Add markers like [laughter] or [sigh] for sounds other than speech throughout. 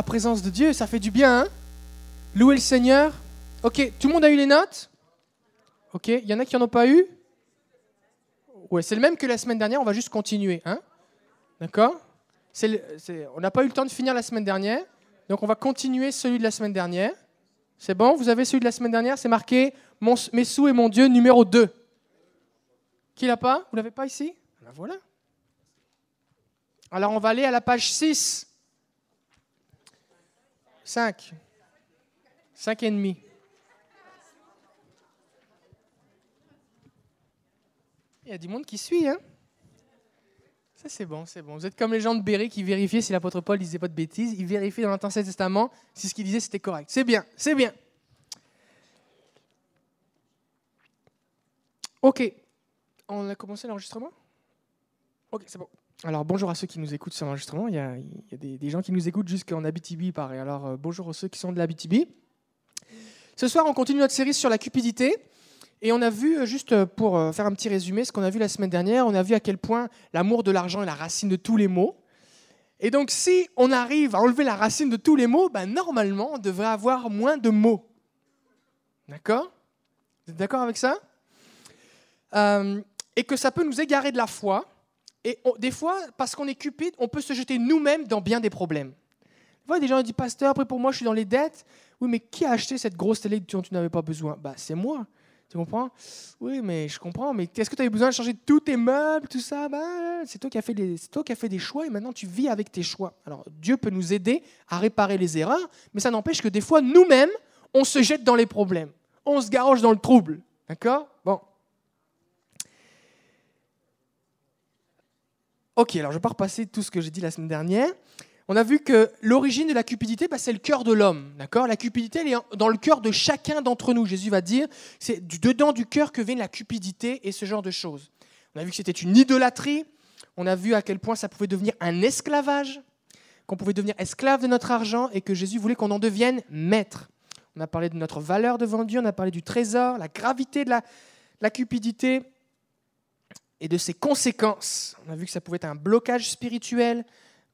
la présence de Dieu, ça fait du bien, hein Louer le Seigneur. Ok, tout le monde a eu les notes? Ok, il y en a qui n'en ont pas eu? Ouais, c'est le même que la semaine dernière, on va juste continuer, hein D'accord? On n'a pas eu le temps de finir la semaine dernière, donc on va continuer celui de la semaine dernière. C'est bon? Vous avez celui de la semaine dernière? C'est marqué mon, Mes sous et mon Dieu numéro 2. Qui l'a pas? Vous l'avez pas ici? Ben Voilà. Alors on va aller à la page 6. 5. 5 et demi. Il y a du monde qui suit, hein Ça, c'est bon, c'est bon. Vous êtes comme les gens de Béret qui vérifiaient si l'apôtre Paul disait pas de bêtises. Ils vérifiaient dans l'Ancien Testament si ce qu'il disait, c'était correct. C'est bien, c'est bien. Ok. On a commencé l'enregistrement? Ok, c'est bon. Alors bonjour à ceux qui nous écoutent sur l'enregistrement. Il y a, des, gens qui nous écoutent jusqu'en Abitibi, pareil. Alors euh, bonjour à ceux qui sont de l'Abitibi. Ce soir, on continue notre série sur la cupidité. Et on a vu, euh, juste euh, pour faire un petit résumé, ce qu'on a vu la semaine dernière, on a vu à quel point l'amour de l'argent est la racine de tous les maux. Et donc si on arrive à enlever la racine de tous les maux, ben, normalement, on devrait avoir moins de mots. D'accord? Vous êtes d'accord avec ça? Et que ça peut nous égarer de la foi et des fois, parce qu'on est cupide, on peut se jeter nous-mêmes dans bien des problèmes. Vous voyez, des gens disent Pasteur, après pour moi, je suis dans les dettes. Oui, mais qui a acheté cette grosse télé dont tu n'avais pas besoin? Bah, C'est moi. Tu comprends? Oui, mais je comprends. Mais est-ce que tu avais besoin de changer tous tes meubles, tout ça? Bah, C'est toi, qui as fait des, toi qui as fait des choix et maintenant tu vis avec tes choix. Alors, Dieu peut nous aider à réparer les erreurs, mais ça n'empêche que des fois, nous-mêmes, on se jette dans les problèmes. On se garoche dans le trouble. D'accord? Bon. Ok, alors je vais pas repasser tout ce que j'ai dit la semaine dernière. On a vu que l'origine de la cupidité, bah, c'est le cœur de l'homme. D'accord? La cupidité, elle est dans le cœur de chacun d'entre nous. Jésus va dire, c'est du dedans du cœur que vient la cupidité et ce genre de choses. On a vu que c'était une idolâtrie. On a vu à quel point ça pouvait devenir un esclavage, qu'on pouvait devenir esclave de notre argent et que Jésus voulait qu'on en devienne maître. On a parlé de notre valeur devant Dieu, on a parlé du trésor, la gravité de la cupidité, et de ses conséquences. On a vu que ça pouvait être un blocage spirituel,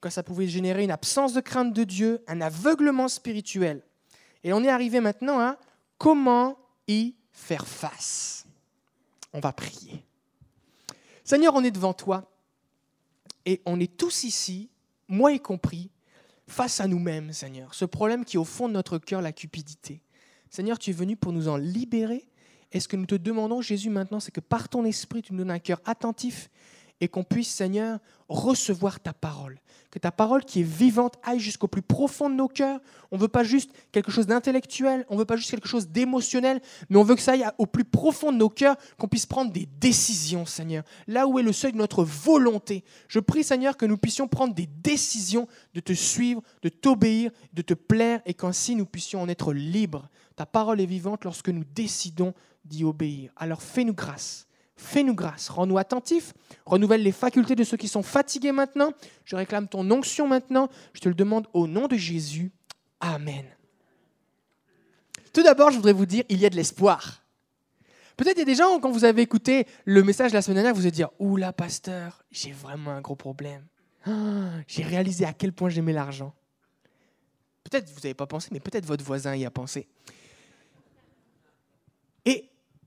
que ça pouvait générer une absence de crainte de Dieu, un aveuglement spirituel. Et on est arrivé maintenant à comment y faire face. On va prier. Seigneur, on est devant toi et on est tous ici, moi y compris, face à nous-mêmes, Seigneur. Ce problème qui est au fond de notre cœur, la cupidité. Seigneur, tu es venu pour nous en libérer et ce que nous te demandons, Jésus, maintenant, c'est que par ton esprit, tu nous donnes un cœur attentif et qu'on puisse, Seigneur, recevoir ta parole. Que ta parole qui est vivante aille jusqu'au plus profond de nos cœurs. On ne veut pas juste quelque chose d'intellectuel, on ne veut pas juste quelque chose d'émotionnel, mais on veut que ça aille au plus profond de nos cœurs, qu'on puisse prendre des décisions, Seigneur. Là où est le seuil de notre volonté. Je prie, Seigneur, que nous puissions prendre des décisions de te suivre, de t'obéir, de te plaire, et qu'ainsi nous puissions en être libres. Ta parole est vivante lorsque nous décidons d'y obéir. Alors fais-nous grâce. Fais-nous grâce, rends-nous attentifs, renouvelle les facultés de ceux qui sont fatigués maintenant. Je réclame ton onction maintenant. Je te le demande au nom de Jésus. Amen. Tout d'abord, je voudrais vous dire, il y a de l'espoir. Peut-être y a des gens, quand vous avez écouté le message la semaine dernière, vous allez dire Oula, pasteur, j'ai vraiment un gros problème. Ah, j'ai réalisé à quel point j'aimais l'argent. Peut-être vous n'avez pas pensé, mais peut-être votre voisin y a pensé.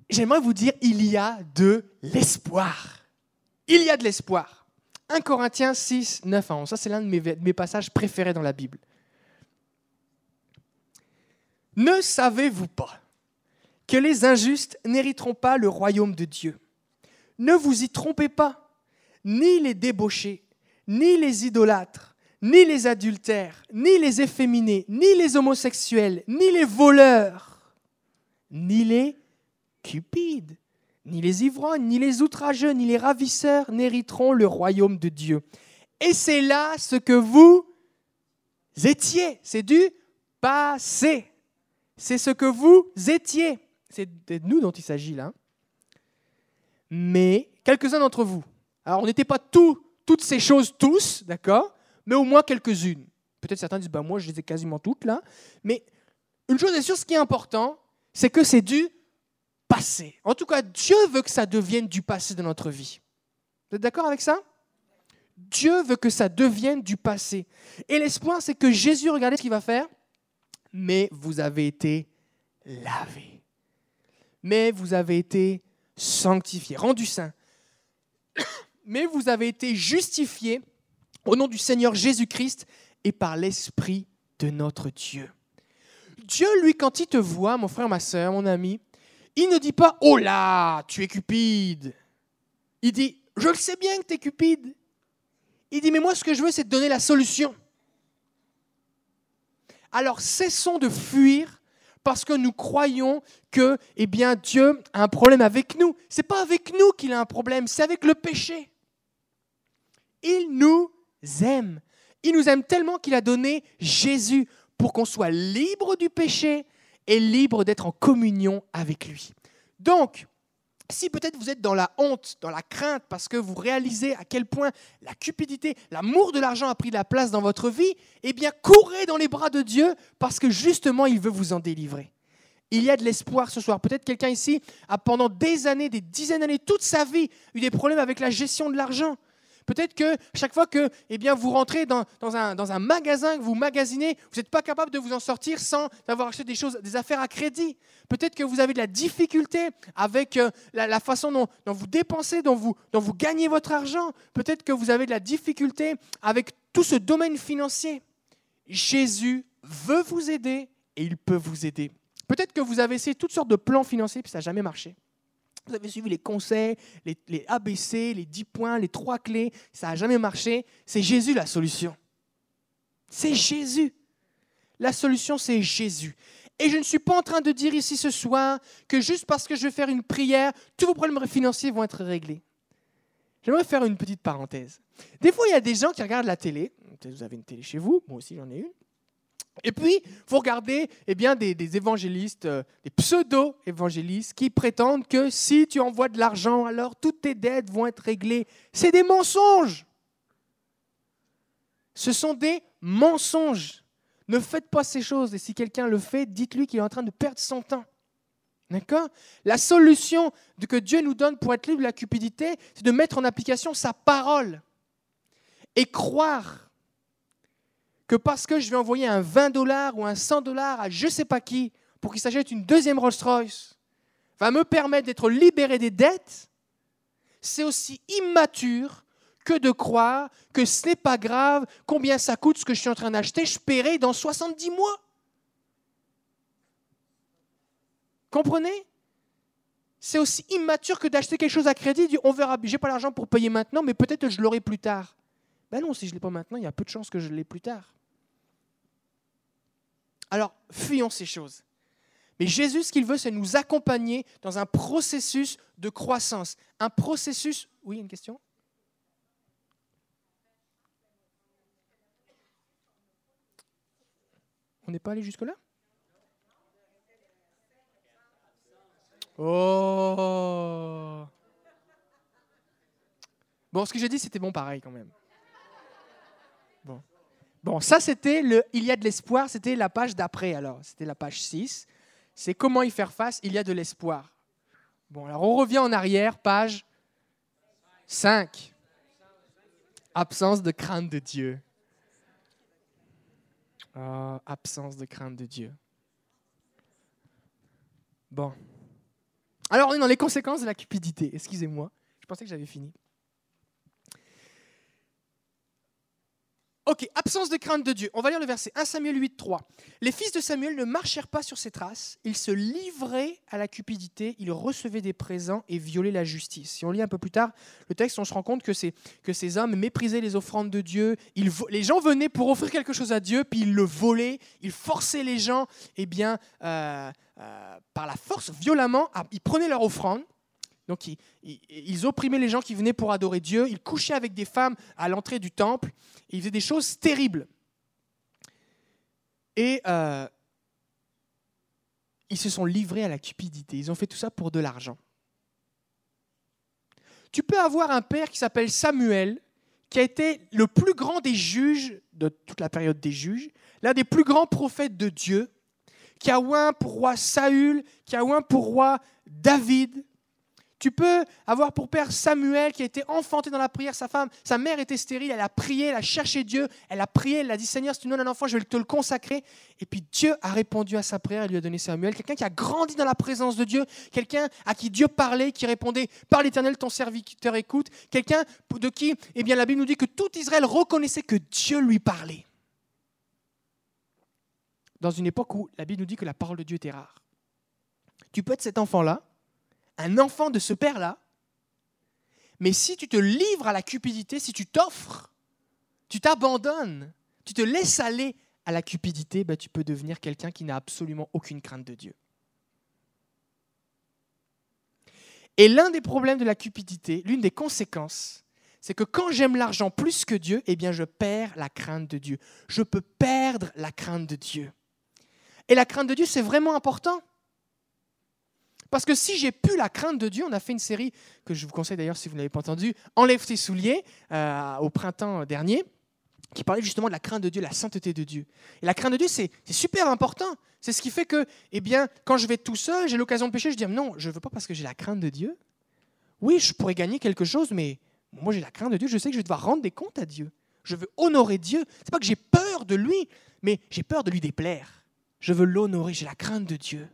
J'aimerais vous dire, il y a de l'espoir. Il y a de l'espoir. 1 Corinthiens 6, 9 à 11. Ça, c'est l'un de mes passages préférés dans la Bible. Ne savez-vous pas que les injustes n'hériteront pas le royaume de Dieu? Ne vous y trompez pas. Ni les débauchés, ni les idolâtres, ni les adultères, ni les efféminés, ni les homosexuels, ni les voleurs, ni les cupides, ni les ivrognes, ni les outrageux, ni les ravisseurs n'hériteront le royaume de Dieu. Et c'est là ce que vous étiez. C'est du passé. C'est ce que vous étiez. C'est de nous dont il s'agit là. Mais quelques-uns d'entre vous. Alors on n'était pas tous, toutes ces choses tous, d'accord Mais au moins quelques-unes. Peut-être certains disent, bah, moi je les ai quasiment toutes là. Mais une chose est sûre, ce qui est important, c'est que c'est du passé. En tout cas, Dieu veut que ça devienne du passé de notre vie. Vous êtes d'accord avec ça? Dieu veut que ça devienne du passé. Et l'espoir, c'est que Jésus, regardez ce qu'il va faire. Mais vous avez été lavés. Mais vous avez été sanctifiés, rendus saints. [coughs] Mais vous avez été justifiés au nom du Seigneur Jésus-Christ et par l'Esprit de notre Dieu. Dieu, lui, quand il te voit, mon frère, ma soeur, mon ami, il ne dit pas Oh là, tu es cupide. Il dit Je le sais bien que tu es cupide. Il dit Mais moi, ce que je veux, c'est te donner la solution. Alors cessons de fuir parce que nous croyons que eh bien, Dieu a un problème avec nous. Ce n'est pas avec nous qu'il a un problème, c'est avec le péché. Il nous aime. Il nous aime tellement qu'il a donné Jésus pour qu'on soit libre du péché et libre d'être en communion avec lui. Donc, si peut-être vous êtes dans la honte, dans la crainte, parce que vous réalisez à quel point la cupidité, l'amour de l'argent a pris la place dans votre vie, eh bien, courez dans les bras de Dieu, parce que justement, il veut vous en délivrer. Il y a de l'espoir ce soir. Peut-être quelqu'un ici a pendant des années, des dizaines d'années, toute sa vie, eu des problèmes avec la gestion de l'argent. Peut-être que chaque fois que eh vous rentrez dans, un, magasin, que vous magasinez, vous n'êtes pas capable de vous en sortir sans avoir acheté des choses, des affaires à crédit. Peut-être que vous avez de la difficulté avec euh, la, façon dont, vous dépensez, dont vous, dont vous gagnez votre argent. Peut-être que vous avez de la difficulté avec tout ce domaine financier. Jésus veut vous aider et il peut vous aider. Peut-être que vous avez essayé toutes sortes de plans financiers puis ça n'a jamais marché. Vous avez suivi les conseils, les, ABC, les 10 points, les trois clés. Ça n'a jamais marché. C'est Jésus la solution. C'est Jésus. La solution, c'est Jésus. Et je ne suis pas en train de dire ici ce soir que juste parce que je vais faire une prière, tous vos problèmes financiers vont être réglés. J'aimerais faire une petite parenthèse. Des fois, il y a des gens qui regardent la télé. Vous avez une télé chez vous, moi aussi j'en ai une. Et puis, vous regardez eh bien, des, évangélistes, euh, des pseudo-évangélistes qui prétendent que si tu envoies de l'argent, alors toutes tes dettes vont être réglées. C'est des mensonges. Ce sont des mensonges. Ne faites pas ces choses. Et si quelqu'un le fait, dites-lui qu'il est en train de perdre son temps. D'accord? La solution que Dieu nous donne pour être libre de la cupidité, c'est de mettre en application sa parole et croire que parce que je vais envoyer un 20 dollars ou un 100 dollars à je ne sais pas qui pour qu'il s'achète une deuxième Rolls-Royce, va me permettre d'être libéré des dettes, c'est aussi immature que de croire que ce n'est pas grave, combien ça coûte ce que je suis en train d'acheter, je paierai dans 70 mois. Comprenez? C'est aussi immature que d'acheter quelque chose à crédit, on verra, j'ai pas l'argent pour payer maintenant, mais peut-être que je l'aurai plus tard. Ben non, si je ne l'ai pas maintenant, il y a peu de chances que je l'ai plus tard. Alors, fuyons ces choses. Mais Jésus, ce qu'il veut, c'est nous accompagner dans un processus de croissance. Un processus... Oui, une question? On n'est pas allé jusque-là? Oh Bon, ce que j'ai dit, c'était bon pareil quand même. Bon. Ça c'était le Il y a de l'espoir, c'était la page d'après alors, c'était la page 6. C'est comment y faire face, il y a de l'espoir. Bon, alors on revient en arrière, page 5. Absence de crainte de Dieu. Ah, absence de crainte de Dieu. Bon. Alors on est dans les conséquences de la cupidité. Excusez-moi, je pensais que j'avais fini. Ok, absence de crainte de Dieu. On va lire le verset 1 Samuel 8, 3. Les fils de Samuel ne marchèrent pas sur ses traces, ils se livraient à la cupidité, ils recevaient des présents et violaient la justice. Si on lit un peu plus tard le texte, on se rend compte que, que ces hommes méprisaient les offrandes de Dieu. Les gens venaient pour offrir quelque chose à Dieu, puis ils le volaient, ils forçaient les gens, eh bien, euh, euh, par la force, violemment, ils prenaient leur offrande donc ils, opprimaient les gens qui venaient pour adorer Dieu, ils couchaient avec des femmes à l'entrée du temple, ils faisaient des choses terribles. Et euh, ils se sont livrés à la cupidité, ils ont fait tout ça pour de l'argent. Tu peux avoir un père qui s'appelle Samuel, qui a été le plus grand des juges de toute la période des juges, l'un des plus grands prophètes de Dieu, qui a oint pour roi Saül, qui a oint pour roi David, Tu peux avoir pour père Samuel qui a été enfanté dans la prière. Sa femme, sa mère était stérile. Elle a prié, elle a cherché Dieu. Elle a prié, elle a dit Seigneur, si tu donnes un enfant, je vais te le consacrer. Et puis Dieu a répondu à sa prière et lui a donné Samuel. Quelqu'un qui a grandi dans la présence de Dieu. Quelqu'un à qui Dieu parlait, qui répondait Par l'Éternel, ton serviteur écoute. Quelqu'un de qui, eh bien, la Bible nous dit que tout Israël reconnaissait que Dieu lui parlait. Dans une époque où la Bible nous dit que la parole de Dieu était rare. Tu peux être cet enfant-là un enfant de ce père-là, mais si tu te livres à la cupidité, si tu t'offres, tu t'abandonnes, tu te laisses aller à la cupidité, ben, tu peux devenir quelqu'un qui n'a absolument aucune crainte de Dieu. Et l'un des problèmes de la cupidité, l'une des conséquences, c'est que quand j'aime l'argent plus que Dieu, eh bien je perds la crainte de Dieu. Je peux perdre la crainte de Dieu. Et la crainte de Dieu, c'est vraiment important. Parce que si j'ai pu la crainte de Dieu, on a fait une série que je vous conseille d'ailleurs si vous n'avez pas entendu, Enlève tes souliers, euh, au printemps dernier, qui parlait justement de la crainte de Dieu, la sainteté de Dieu. Et la crainte de Dieu, c'est super important. C'est ce qui fait que, eh bien, quand je vais tout seul, j'ai l'occasion de pécher, je dis non, je ne veux pas parce que j'ai la crainte de Dieu. Oui, je pourrais gagner quelque chose, mais moi j'ai la crainte de Dieu, je sais que je vais devoir rendre des comptes à Dieu. Je veux honorer Dieu. C'est pas que j'ai peur de lui, mais j'ai peur de lui déplaire. Je veux l'honorer, j'ai la crainte de Dieu.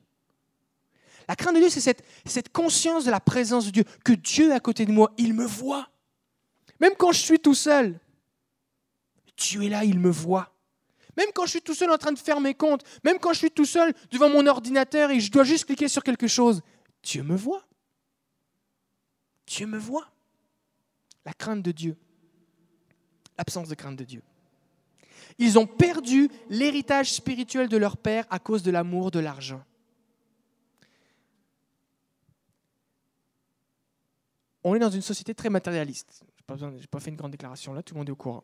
La crainte de Dieu, c'est cette, conscience de la présence de Dieu, que Dieu est à côté de moi, il me voit. Même quand je suis tout seul, Dieu est là, il me voit. Même quand je suis tout seul en train de faire mes comptes, même quand je suis tout seul devant mon ordinateur et je dois juste cliquer sur quelque chose, Dieu me voit. Dieu me voit. La crainte de Dieu. L'absence de crainte de Dieu. Ils ont perdu l'héritage spirituel de leur père à cause de l'amour de l'argent. On est dans une société très matérialiste. Je n'ai pas, fait une grande déclaration là, tout le monde est au courant.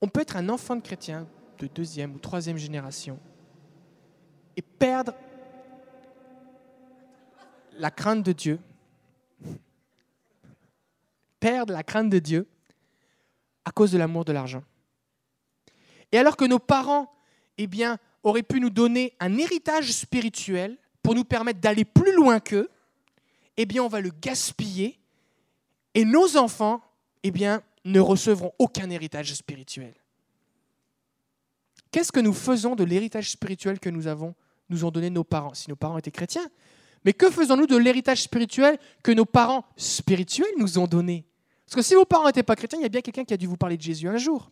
On peut être un enfant de chrétien de deuxième ou troisième génération et perdre la crainte de Dieu, perdre la crainte de Dieu à cause de l'amour de l'argent. Et alors que nos parents, eh auraient pu nous donner un héritage spirituel, pour nous permettre d'aller plus loin qu'eux, eh bien, on va le gaspiller et nos enfants, eh bien, ne recevront aucun héritage spirituel. Qu'est-ce que nous faisons de l'héritage spirituel que nous avons, nous ont donné nos parents, si nos parents étaient chrétiens? Mais que faisons-nous de l'héritage spirituel que nos parents spirituels nous ont donné? Parce que si vos parents n'étaient pas chrétiens, il y a bien quelqu'un qui a dû vous parler de Jésus un jour.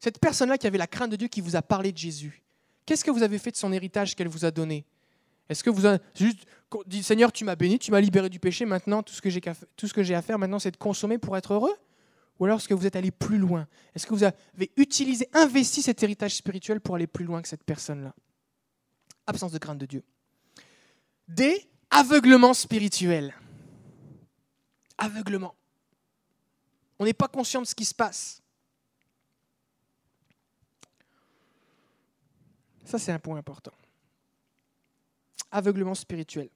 Cette personne-là qui avait la crainte de Dieu qui vous a parlé de Jésus. Qu'est-ce que vous avez fait de son héritage qu'elle vous a donné? Est-ce que vous avez juste dit Seigneur, tu m'as béni, tu m'as libéré du péché, maintenant tout ce que j'ai à faire maintenant c'est de consommer pour être heureux? Ou alors est-ce que vous êtes allé plus loin? Est-ce que vous avez utilisé, investi cet héritage spirituel pour aller plus loin que cette personne-là? Absence de crainte de Dieu. D. Aveuglement spirituel. Aveuglement. On n'est pas conscient de ce qui se passe. Ça, c'est un point important. Aveuglement spirituel.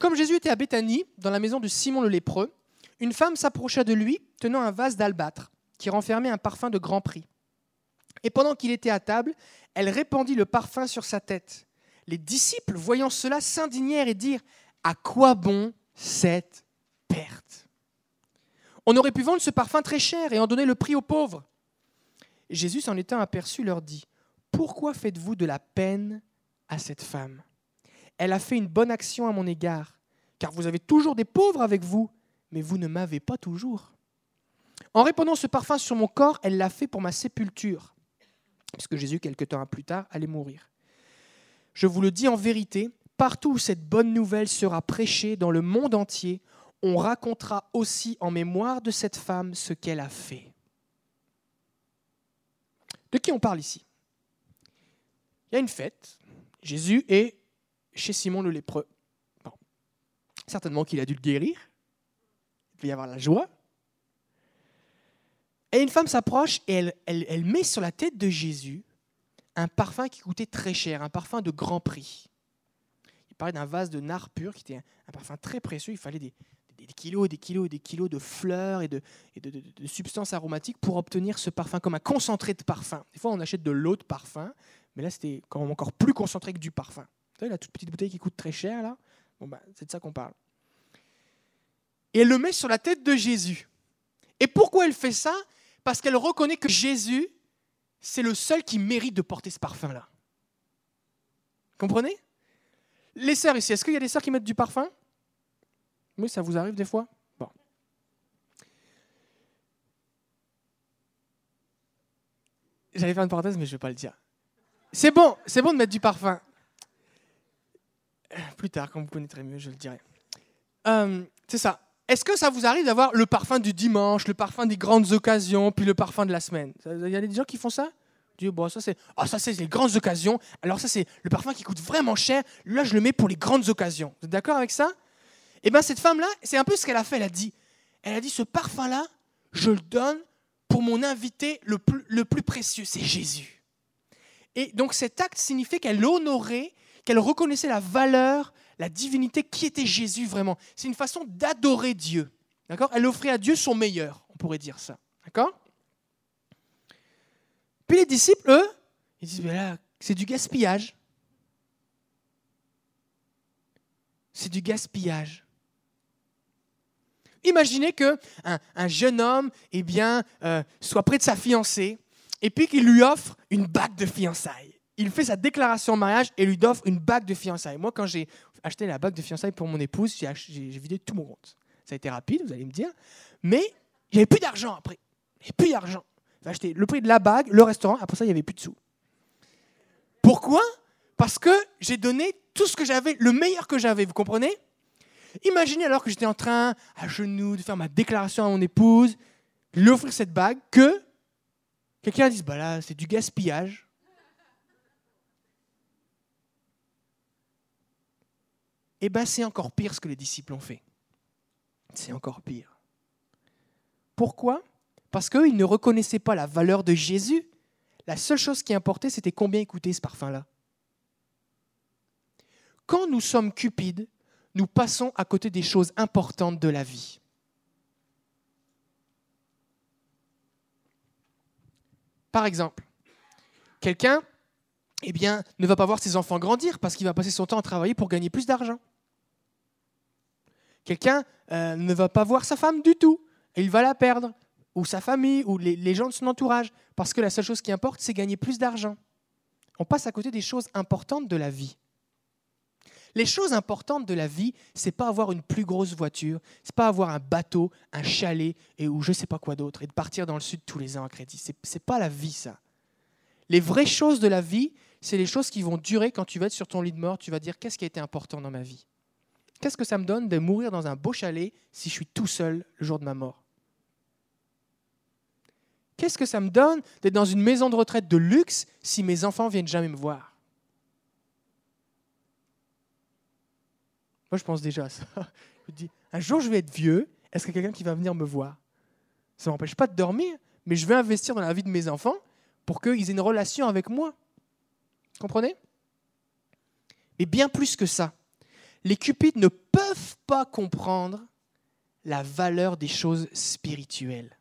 Comme Jésus était à Béthanie, dans la maison de Simon le lépreux, une femme s'approcha de lui, tenant un vase d'albâtre, qui renfermait un parfum de grand prix. Et pendant qu'il était à table, elle répandit le parfum sur sa tête. Les disciples, voyant cela, s'indignèrent et dirent À quoi bon cette perte? On aurait pu vendre ce parfum très cher et en donner le prix aux pauvres. Jésus, en étant aperçu, leur dit pourquoi faites-vous de la peine à cette femme? Elle a fait une bonne action à mon égard, car vous avez toujours des pauvres avec vous, mais vous ne m'avez pas toujours. En répandant ce parfum sur mon corps, elle l'a fait pour ma sépulture, puisque Jésus, quelque temps plus tard, allait mourir. Je vous le dis en vérité, partout où cette bonne nouvelle sera prêchée dans le monde entier, on racontera aussi en mémoire de cette femme ce qu'elle a fait. De qui on parle ici? Il y a une fête. Jésus est chez Simon le lépreux. Certainement qu'il a dû le guérir. Il peut y avoir la joie. Et une femme s'approche et elle, elle, met sur la tête de Jésus un parfum qui coûtait très cher, un parfum de grand prix. Il parlait d'un vase de nard pur qui était un, parfum très précieux. Il fallait des, des, kilos des kilos des kilos de fleurs et, de, et de, substances aromatiques pour obtenir ce parfum, comme un concentré de parfum. Des fois, on achète de l'eau de parfum, mais là, c'était quand même encore plus concentré que du parfum. Vous savez, la toute petite bouteille qui coûte très cher, là Bon, bah, c'est de ça qu'on parle. Et elle le met sur la tête de Jésus. Et pourquoi elle fait ça? Parce qu'elle reconnaît que Jésus, c'est le seul qui mérite de porter ce parfum-là. Comprenez? Les sœurs ici, est-ce qu'il y a des sœurs qui mettent du parfum? Oui, ça vous arrive des fois? Bon. J'allais faire une parenthèse, mais je ne vais pas le dire. C'est bon, c'est bon de mettre du parfum. Plus tard, quand vous connaîtrez mieux, je le dirai. Euh, c'est ça. Est-ce que ça vous arrive d'avoir le parfum du dimanche, le parfum des grandes occasions, puis le parfum de la semaine? Il y a des gens qui font ça? Bon, ça c'est oh, ça c'est les grandes occasions. Alors ça c'est le parfum qui coûte vraiment cher. Là je le mets pour les grandes occasions. Vous êtes d'accord avec ça? Eh bien cette femme là, c'est un peu ce qu'elle a fait. Elle a dit, elle a dit ce parfum là, je le donne pour mon invité le plus, le plus précieux, c'est Jésus. Et donc cet acte signifiait qu'elle honorait, qu'elle reconnaissait la valeur, la divinité qui était Jésus vraiment. C'est une façon d'adorer Dieu. D'accord? Elle offrait à Dieu son meilleur, on pourrait dire ça. D'accord? Puis les disciples, eux, ils disent, là, c'est du gaspillage. C'est du gaspillage. Imaginez que un, jeune homme eh bien, euh, soit près de sa fiancée et puis qu'il lui offre une bague de fiançailles. Il fait sa déclaration de mariage et lui offre une bague de fiançailles. Moi, quand j'ai acheté la bague de fiançailles pour mon épouse, j'ai vidé tout mon compte. Ça a été rapide, vous allez me dire. Mais il n'y avait plus d'argent après. Il n'y avait plus d'argent. J'ai acheté le prix de la bague, le restaurant, après ça, il n'y avait plus de sous. Pourquoi? Parce que j'ai donné tout ce que j'avais, le meilleur que j'avais, vous comprenez? Imaginez alors que j'étais en train, à genoux, de faire ma déclaration à mon épouse, lui offrir cette bague, que quelqu'un dise, bah là, c'est du gaspillage. eh bien c'est encore pire ce que les disciples ont fait. C'est encore pire. Pourquoi? Parce qu'ils ne reconnaissaient pas la valeur de Jésus. La seule chose qui importait, c'était combien coûtait ce parfum-là. Quand nous sommes cupides, nous passons à côté des choses importantes de la vie. Par exemple, quelqu'un eh bien, ne va pas voir ses enfants grandir parce qu'il va passer son temps à travailler pour gagner plus d'argent. Quelqu'un euh, ne va pas voir sa femme du tout et il va la perdre, ou sa famille, ou les, gens de son entourage, parce que la seule chose qui importe, c'est gagner plus d'argent. On passe à côté des choses importantes de la vie. Les choses importantes de la vie, c'est pas avoir une plus grosse voiture, c'est pas avoir un bateau, un chalet et ou je sais pas quoi d'autre et de partir dans le sud tous les ans à crédit. C'est n'est pas la vie ça. Les vraies choses de la vie, c'est les choses qui vont durer quand tu vas être sur ton lit de mort. Tu vas dire qu'est-ce qui a été important dans ma vie? Qu'est-ce que ça me donne de mourir dans un beau chalet si je suis tout seul le jour de ma mort? Qu'est-ce que ça me donne d'être dans une maison de retraite de luxe si mes enfants viennent jamais me voir? Moi, je pense déjà à ça. [laughs] Je me dis, un jour, je vais être vieux. Est-ce qu'il y a quelqu'un qui va venir me voir? Ça ne m'empêche pas de dormir, mais je vais investir dans la vie de mes enfants pour qu'ils aient une relation avec moi. Comprenez? Mais bien plus que ça, les cupides ne peuvent pas comprendre la valeur des choses spirituelles.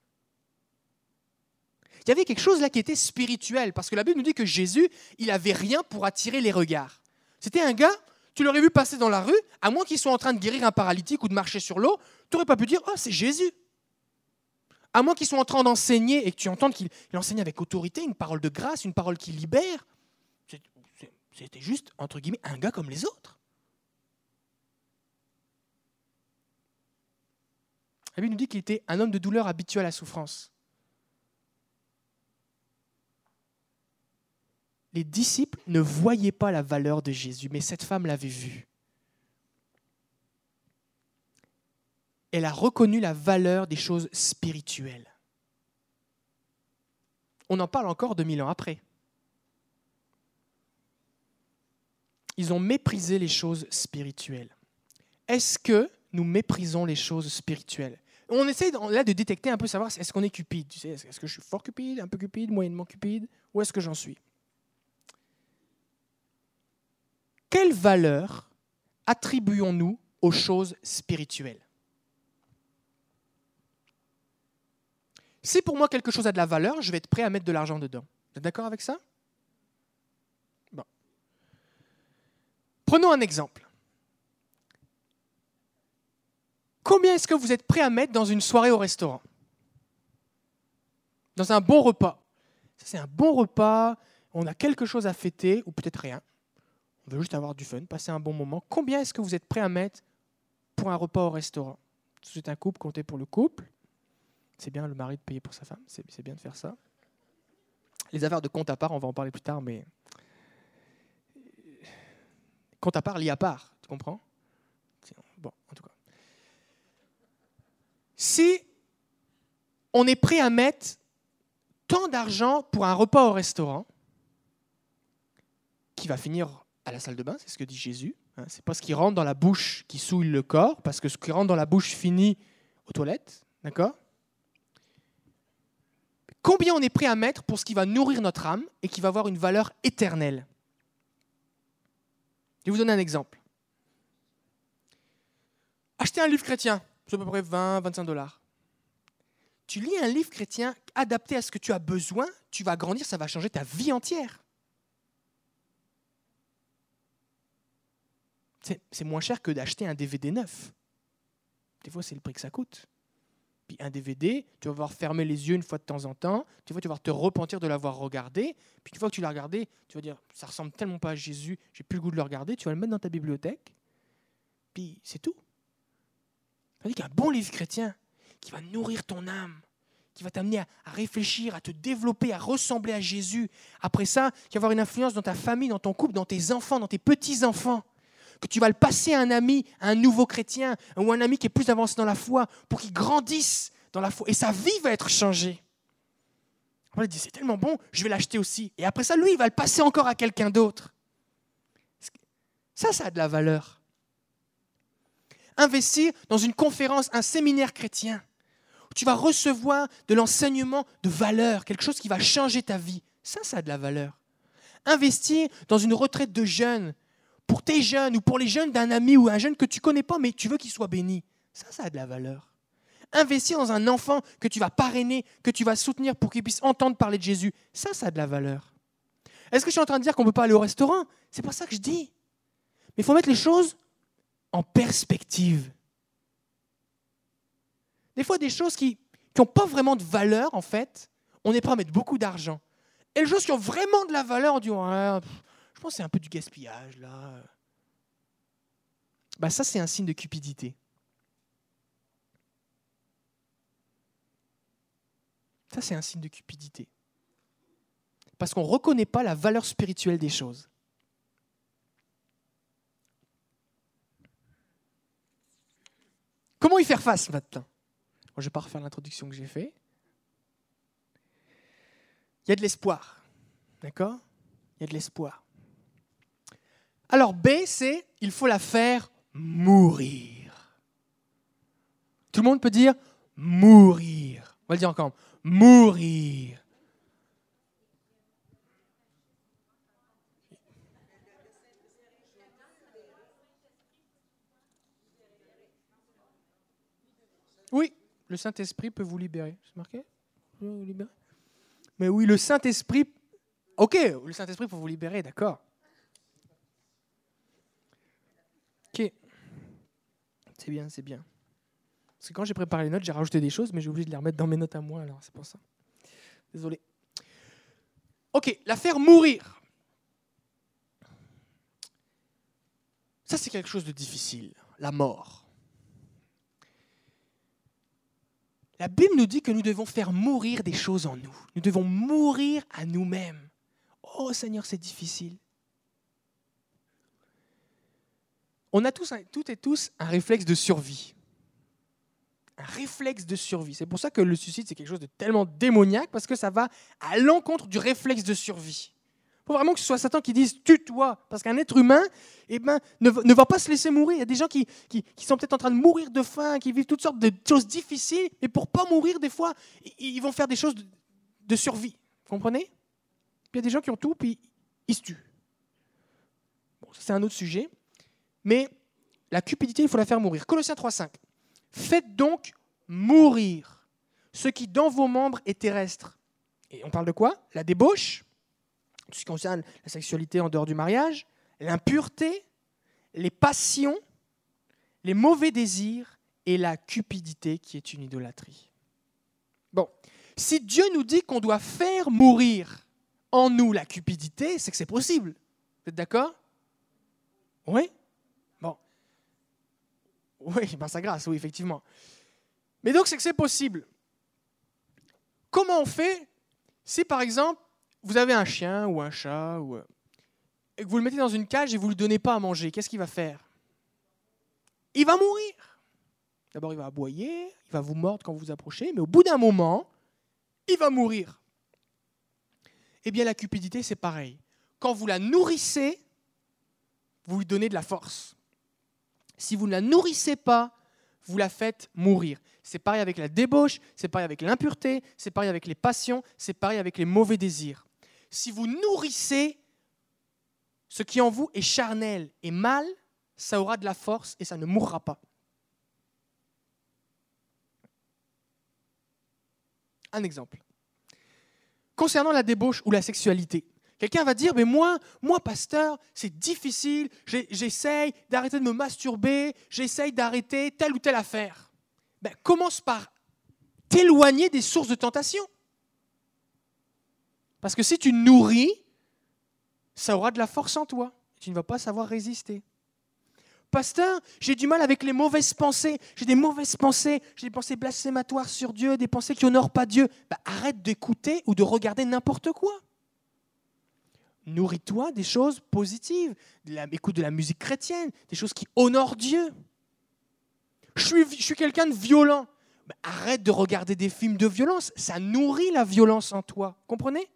Il y avait quelque chose là qui était spirituel, parce que la Bible nous dit que Jésus, il n'avait rien pour attirer les regards. C'était un gars, tu l'aurais vu passer dans la rue, à moins qu'il soit en train de guérir un paralytique ou de marcher sur l'eau, tu n'aurais pas pu dire, oh, c'est Jésus. À moins qu'il soit en train d'enseigner et que tu entendes qu'il enseigne avec autorité, une parole de grâce, une parole qui libère. C'était juste, entre guillemets, un gars comme les autres. La Bible nous dit qu'il était un homme de douleur habitué à la souffrance. Les disciples ne voyaient pas la valeur de Jésus, mais cette femme l'avait vu. Elle a reconnu la valeur des choses spirituelles. On en parle encore 2000 ans après. Ils ont méprisé les choses spirituelles. Est-ce que nous méprisons les choses spirituelles? On essaie là de détecter un peu, savoir est-ce qu'on est cupide? Est-ce que je suis fort cupide, un peu cupide, moyennement cupide, où est-ce que j'en suis? Quelle valeur attribuons-nous aux choses spirituelles? Si pour moi quelque chose a de la valeur, je vais être prêt à mettre de l'argent dedans. Vous êtes d'accord avec ça? Prenons un exemple. Combien est-ce que vous êtes prêt à mettre dans une soirée au restaurant? Dans un bon repas? C'est un bon repas, on a quelque chose à fêter, ou peut-être rien. On veut juste avoir du fun, passer un bon moment. Combien est-ce que vous êtes prêt à mettre pour un repas au restaurant? C'est un couple, comptez pour le couple. C'est bien le mari de payer pour sa femme, c'est bien de faire ça. Les affaires de compte à part, on va en parler plus tard, mais compte à part, lié à part, tu comprends? Bon, en tout cas. Si on est prêt à mettre tant d'argent pour un repas au restaurant, qui va finir à la salle de bain, c'est ce que dit Jésus. Hein, c'est pas ce qui rentre dans la bouche qui souille le corps, parce que ce qui rentre dans la bouche finit aux toilettes, d'accord? Combien on est prêt à mettre pour ce qui va nourrir notre âme et qui va avoir une valeur éternelle? Je vais vous donner un exemple. Acheter un livre chrétien, c'est à peu près 20-25 dollars. Tu lis un livre chrétien adapté à ce que tu as besoin, tu vas grandir, ça va changer ta vie entière. C'est moins cher que d'acheter un DVD neuf. Des fois, c'est le prix que ça coûte. Puis un DVD, tu vas voir fermer les yeux une fois de temps en temps. Tu vas, te repentir de l'avoir regardé. Puis une fois que tu l'as regardé, tu vas dire ça ressemble tellement pas à Jésus, j'ai plus le goût de le regarder. Tu vas le mettre dans ta bibliothèque. Puis c'est tout. Tandis qu'un bon livre chrétien qui va nourrir ton âme, qui va t'amener à, réfléchir, à te développer, à ressembler à Jésus. Après ça, qui va avoir une influence dans ta famille, dans ton couple, dans tes enfants, dans tes petits-enfants que tu vas le passer à un ami, à un nouveau chrétien, ou un ami qui est plus avancé dans la foi, pour qu'il grandisse dans la foi. Et sa vie va être changée. Après, il dit, c'est tellement bon, je vais l'acheter aussi. Et après ça, lui, il va le passer encore à quelqu'un d'autre. Ça, ça a de la valeur. Investir dans une conférence, un séminaire chrétien, où tu vas recevoir de l'enseignement de valeur, quelque chose qui va changer ta vie. Ça, ça a de la valeur. Investir dans une retraite de jeunes, pour tes jeunes ou pour les jeunes d'un ami ou un jeune que tu connais pas, mais tu veux qu'il soit béni. Ça, ça a de la valeur. Investir dans un enfant que tu vas parrainer, que tu vas soutenir pour qu'il puisse entendre parler de Jésus, ça, ça a de la valeur. Est-ce que je suis en train de dire qu'on ne peut pas aller au restaurant? C'est pas ça que je dis. Mais il faut mettre les choses en perspective. Des fois, des choses qui n'ont pas vraiment de valeur, en fait, on est prêt à mettre beaucoup d'argent. Et les choses qui ont vraiment de la valeur, on dit je pense que c'est un peu du gaspillage là. Bah ça c'est un signe de cupidité. Ça c'est un signe de cupidité. Parce qu'on ne reconnaît pas la valeur spirituelle des choses. Comment y faire face maintenant? Je ne vais pas refaire l'introduction que j'ai faite. Il y a de l'espoir. D'accord? Il y a de l'espoir. Alors B, c'est il faut la faire mourir. Tout le monde peut dire mourir. On va le dire encore. Mourir. Oui, le Saint-Esprit peut vous libérer. C'est marqué? Vous libérer Mais oui, le Saint-Esprit. Ok, le Saint-Esprit peut vous libérer, d'accord. Ok. C'est bien, c'est bien. Parce que quand j'ai préparé les notes, j'ai rajouté des choses, mais j'ai oublié de les remettre dans mes notes à moi, alors c'est pour ça. Désolé. Ok, la faire mourir. Ça, c'est quelque chose de difficile, la mort. La Bible nous dit que nous devons faire mourir des choses en nous. Nous devons mourir à nous-mêmes. Oh Seigneur, c'est difficile. On a tous, toutes et tous un réflexe de survie. Un réflexe de survie. C'est pour ça que le suicide, c'est quelque chose de tellement démoniaque, parce que ça va à l'encontre du réflexe de survie. Il faut vraiment que ce soit Satan qui dise tue-toi. Parce qu'un être humain eh ben, ne, va pas se laisser mourir. Il y a des gens qui, qui, sont peut-être en train de mourir de faim, qui vivent toutes sortes de choses difficiles, mais pour pas mourir, des fois, ils vont faire des choses de, survie. Vous comprenez? Il y a des gens qui ont tout, puis ils se tuent. Bon, c'est un autre sujet. Mais la cupidité, il faut la faire mourir. Colossiens 3.5. Faites donc mourir ce qui dans vos membres est terrestre. Et on parle de quoi? La débauche, tout ce qui concerne la sexualité en dehors du mariage, l'impureté, les passions, les mauvais désirs et la cupidité qui est une idolâtrie. Bon, si Dieu nous dit qu'on doit faire mourir en nous la cupidité, c'est que c'est possible. Vous êtes d'accord? Oui? Oui, [laughs] par sa grâce, oui, effectivement. Mais donc, c'est que c'est possible. Comment on fait si, par exemple, vous avez un chien ou un chat ou, et que vous le mettez dans une cage et vous ne lui donnez pas à manger Qu'est-ce qu'il va faire? Il va mourir. D'abord, il va aboyer, il va vous mordre quand vous vous approchez, mais au bout d'un moment, il va mourir. Eh bien, la cupidité, c'est pareil. Quand vous la nourrissez, vous lui donnez de la force. Si vous ne la nourrissez pas, vous la faites mourir. C'est pareil avec la débauche, c'est pareil avec l'impureté, c'est pareil avec les passions, c'est pareil avec les mauvais désirs. Si vous nourrissez ce qui en vous est charnel et mal, ça aura de la force et ça ne mourra pas. Un exemple. Concernant la débauche ou la sexualité, quelqu'un va dire, mais moi, moi, pasteur, c'est difficile, j'essaye d'arrêter de me masturber, j'essaye d'arrêter telle ou telle affaire. Ben, commence par t'éloigner des sources de tentation. Parce que si tu nourris, ça aura de la force en toi. Tu ne vas pas savoir résister. Pasteur, j'ai du mal avec les mauvaises pensées. J'ai des mauvaises pensées. J'ai des pensées blasphématoires sur Dieu, des pensées qui honorent pas Dieu. Bah, arrête d'écouter ou de regarder n'importe quoi. Nourris-toi des choses positives. écoute de la musique chrétienne, des choses qui honorent Dieu. Je suis, quelqu'un de violent. Arrête de regarder des films de violence. Ça nourrit la violence en toi. Comprenez?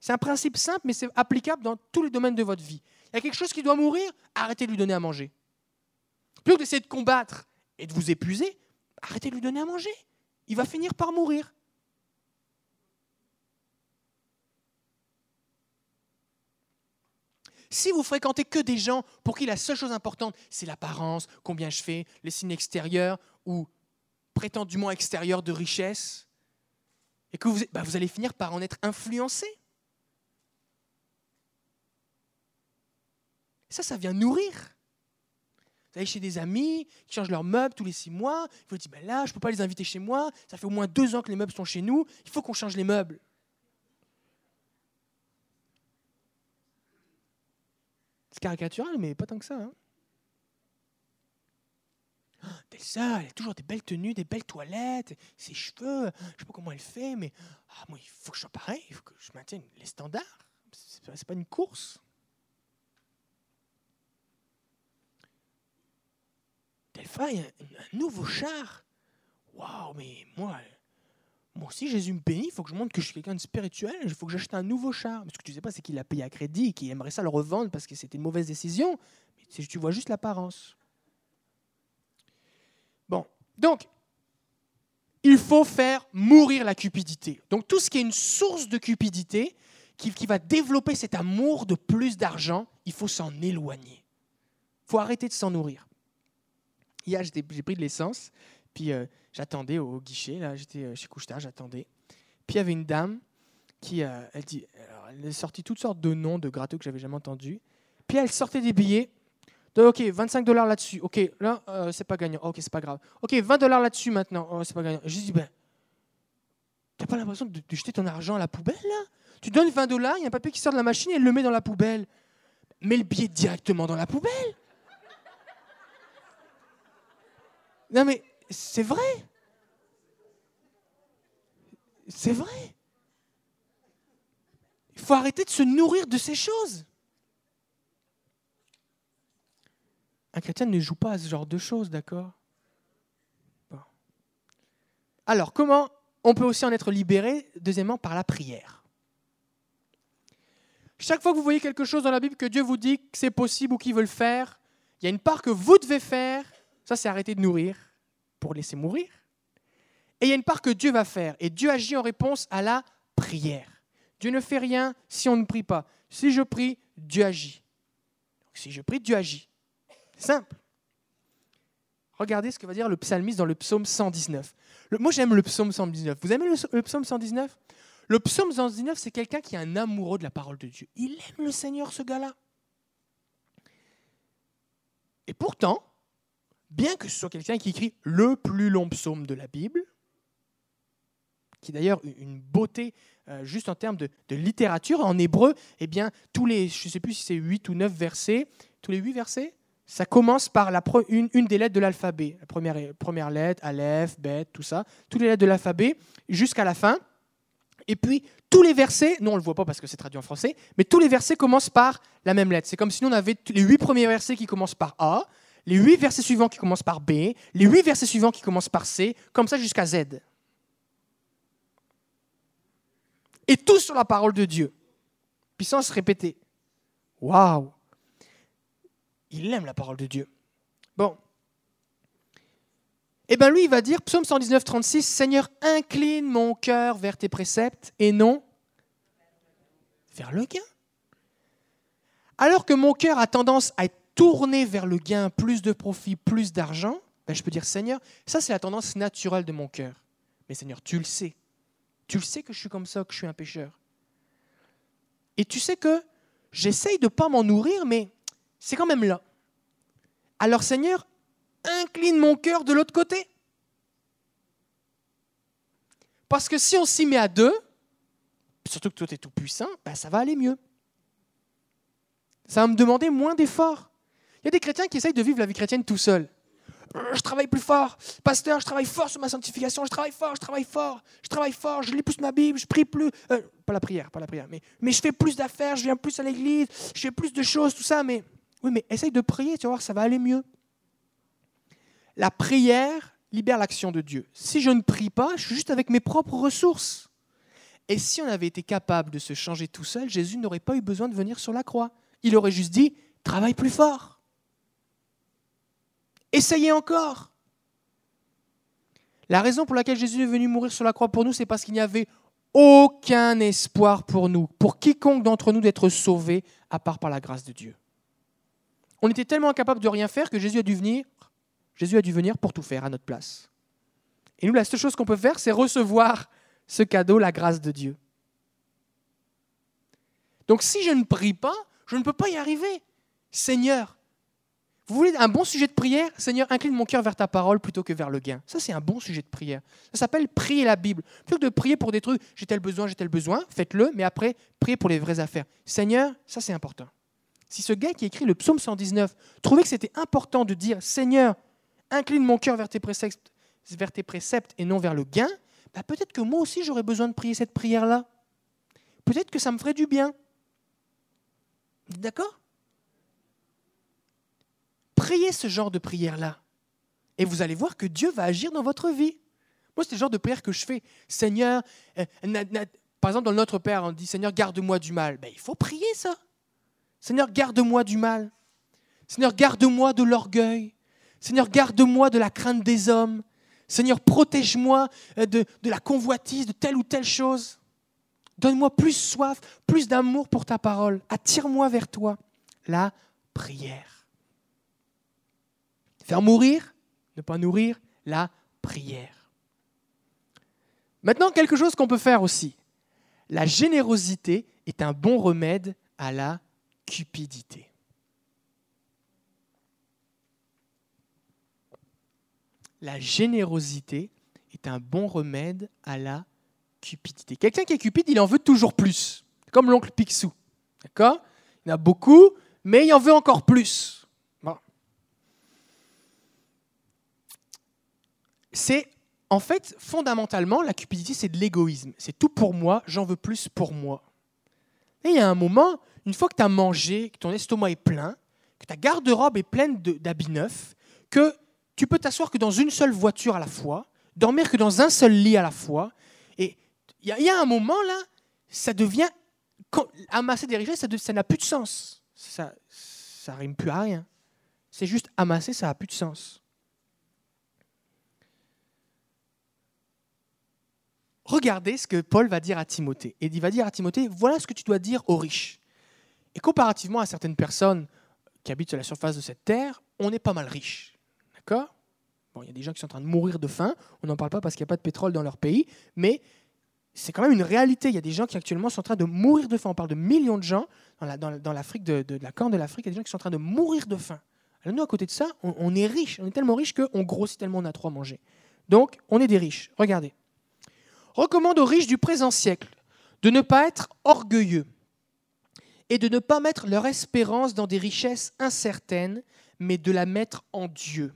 C'est un principe simple, mais c'est applicable dans tous les domaines de votre vie. Il y a quelque chose qui doit mourir, arrêtez de lui donner à manger. Plutôt que d'essayer de combattre et de vous épuiser, arrêtez de lui donner à manger. Il va finir par mourir. Si vous fréquentez que des gens pour qui la seule chose importante, c'est l'apparence, combien je fais, les signes extérieurs ou prétendument extérieurs de richesse, et que vous, bah, vous allez finir par en être influencé. Ça, ça vient nourrir. Vous allez chez des amis qui changent leurs meubles tous les six mois. Vous dites, ben là, je ne peux pas les inviter chez moi. Ça fait au moins deux ans que les meubles sont chez nous. Il faut qu'on change les meubles. C'est caricatural, mais pas tant que ça. Hein. ça, elle a toujours des belles tenues, des belles toilettes, ses cheveux, je sais pas comment elle fait, mais ah, moi, il faut que je sois pareil, il faut que je maintienne les standards. Ce n'est pas une course. il y a un, nouveau char. Waouh, mais moi, moi aussi, Jésus me bénit, il faut que je montre que je suis quelqu'un de spirituel, il faut que j'achète un nouveau char. Mais ce que tu ne sais pas, c'est qu'il l'a payé à crédit et qu'il aimerait ça le revendre parce que c'était une mauvaise décision. Mais tu vois juste l'apparence. Bon, donc, il faut faire mourir la cupidité. Donc, tout ce qui est une source de cupidité, qui, qui va développer cet amour de plus d'argent, il faut s'en éloigner. Il faut arrêter de s'en nourrir. Hier, j'ai pris de l'essence, puis euh, j'attendais au guichet, là, j'étais euh, chez Couchetard, j'attendais. Puis il y avait une dame qui, euh, elle dit, a sorti toutes sortes de noms de gratteux que j'avais jamais entendus. Puis elle sortait des billets. Ok, 25 dollars là-dessus. Ok, là, c'est pas gagnant. Ok, c'est pas grave. Ok, 20 dollars là-dessus maintenant. Oh, c'est pas gagnant. Je dis, ben, t'as pas l'impression de, de, jeter ton argent à la poubelle, là? Tu donnes 20 dollars, il y a un papier qui sort de la machine et elle le met dans la poubelle. Mets le billet directement dans la poubelle. Non mais c'est vrai. C'est vrai. Il faut arrêter de se nourrir de ces choses. Un chrétien ne joue pas à ce genre de choses, d'accord? Alors, comment on peut aussi en être libéré? Deuxièmement, par la prière. Chaque fois que vous voyez quelque chose dans la Bible que Dieu vous dit que c'est possible ou qu'il veut le faire, il y a une part que vous devez faire ça, c'est arrêter de nourrir pour laisser mourir. Et il y a une part que Dieu va faire. Et Dieu agit en réponse à la prière. Dieu ne fait rien si on ne prie pas. Si je prie, Dieu agit. si je prie, Dieu agit. Simple. Regardez ce que va dire le psalmiste dans le psaume 119. moi, j'aime le psaume 119. Vous aimez le, le psaume 119 Le psaume 119, c'est quelqu'un qui est un amoureux de la parole de Dieu. Il aime le Seigneur, ce gars-là. Et pourtant, bien que ce soit quelqu'un qui écrit le plus long psaume de la Bible, qui est d'ailleurs une beauté euh, juste en termes de, littérature, en hébreu, eh bien, tous les, je ne sais plus si c'est 8 ou 9 versets, tous les 8 versets, ça commence par une, des lettres de l'alphabet. La première, première lettre, Aleph, Bet, tout ça, toutes les lettres de l'alphabet, jusqu'à la fin. Et puis, tous les versets, non, on ne le voit pas parce que c'est traduit en français, mais tous les versets commencent par la même lettre. C'est comme si nous, on avait les huit premiers versets qui commencent par A, les huit versets suivants qui commencent par B, les huit versets suivants qui commencent par C, comme ça jusqu'à Z. Et tout sur la parole de Dieu. Puis sans se répéter. Waouh Il aime la parole de Dieu. Bon. Eh bien lui, il va dire, psaume 119, 36, Seigneur, incline mon cœur vers tes préceptes et non vers le gain. Alors que mon cœur a tendance à être tourner vers le gain, plus de profit, plus d'argent, ben je peux dire Seigneur, ça c'est la tendance naturelle de mon cœur. Mais Seigneur, tu le sais. Tu le sais que je suis comme ça, que je suis un pécheur. Et tu sais que j'essaye de ne pas m'en nourrir, mais c'est quand même là. Alors Seigneur, incline mon cœur de l'autre côté. Parce que si on s'y met à deux, surtout que toi tu es tout puissant, ben ça va aller mieux. Ça va me demander moins d'efforts. Il y a des chrétiens qui essayent de vivre la vie chrétienne tout seuls. Euh, je travaille plus fort. Pasteur, je travaille fort sur ma sanctification. Je travaille fort, je travaille fort. Je travaille fort, je lis plus ma Bible, je prie plus. Euh, pas la prière, pas la prière. Mais, mais je fais plus d'affaires, je viens plus à l'église, je fais plus de choses, tout ça. Mais oui, mais essaye de prier, tu vas voir, ça va aller mieux. La prière libère l'action de Dieu. Si je ne prie pas, je suis juste avec mes propres ressources. Et si on avait été capable de se changer tout seul, Jésus n'aurait pas eu besoin de venir sur la croix. Il aurait juste dit, travaille plus fort. Essayez encore. La raison pour laquelle Jésus est venu mourir sur la croix pour nous, c'est parce qu'il n'y avait aucun espoir pour nous, pour quiconque d'entre nous d'être sauvé, à part par la grâce de Dieu. On était tellement incapable de rien faire que Jésus a dû venir, Jésus a dû venir pour tout faire à notre place. Et nous, la seule chose qu'on peut faire, c'est recevoir ce cadeau, la grâce de Dieu. Donc si je ne prie pas, je ne peux pas y arriver. Seigneur, vous voulez un bon sujet de prière? Seigneur, incline mon cœur vers ta parole plutôt que vers le gain. Ça, c'est un bon sujet de prière. Ça s'appelle prier la Bible. Plutôt que de prier pour des trucs, j'ai tel besoin, j'ai tel besoin, faites-le, mais après, priez pour les vraies affaires. Seigneur, ça, c'est important. Si ce gars qui écrit le psaume 119 trouvait que c'était important de dire Seigneur, incline mon cœur vers tes préceptes, vers tes préceptes et non vers le gain, bah peut-être que moi aussi j'aurais besoin de prier cette prière-là. Peut-être que ça me ferait du bien. D'accord? Priez ce genre de prière-là. Et vous allez voir que Dieu va agir dans votre vie. Moi, c'est le genre de prière que je fais. Seigneur, euh, par exemple, dans Notre Père, on dit Seigneur, garde-moi du mal. Ben, il faut prier ça. Seigneur, garde-moi du mal. Seigneur, garde-moi de l'orgueil. Seigneur, garde-moi de la crainte des hommes. Seigneur, protège-moi euh, de, de, la convoitise de telle ou telle chose. Donne-moi plus soif, plus d'amour pour ta parole. Attire-moi vers toi. La prière. Faire mourir, ne pas nourrir, la prière. Maintenant, quelque chose qu'on peut faire aussi. La générosité est un bon remède à la cupidité. La générosité est un bon remède à la cupidité. Quelqu'un qui est cupide, il en veut toujours plus, comme l'oncle Picsou. D'accord? Il en a beaucoup, mais il en veut encore plus. C'est en fait fondamentalement la cupidité, c'est de l'égoïsme. C'est tout pour moi, j'en veux plus pour moi. Et il y a un moment, une fois que tu as mangé, que ton estomac est plein, que ta garde-robe est pleine d'habits neufs, que tu peux t'asseoir que dans une seule voiture à la fois, dormir que dans un seul lit à la fois, et il y, a un moment là, ça devient amasser des richesses, ça n'a plus de sens. Ça, ça rime plus à rien. C'est juste amasser, ça n'a plus de sens. Regardez ce que Paul va dire à Timothée. Et il va dire à Timothée, voilà ce que tu dois dire aux riches. Et comparativement à certaines personnes qui habitent sur la surface de cette terre, on est pas mal riche. D'accord? Bon, il y a des gens qui sont en train de mourir de faim. On n'en parle pas parce qu'il n'y a pas de pétrole dans leur pays. Mais c'est quand même une réalité. Il y a des gens qui actuellement sont en train de mourir de faim. On parle de millions de gens dans l'Afrique, de, la Corne de l'Afrique. Il y a des gens qui sont en train de mourir de faim Alors nous, à côté de ça, on, on est riche. On est tellement riche qu'on grossit tellement on a trop à manger. Donc, on est des riches. Regardez. Recommande aux riches du présent siècle de ne pas être orgueilleux et de ne pas mettre leur espérance dans des richesses incertaines, mais de la mettre en Dieu.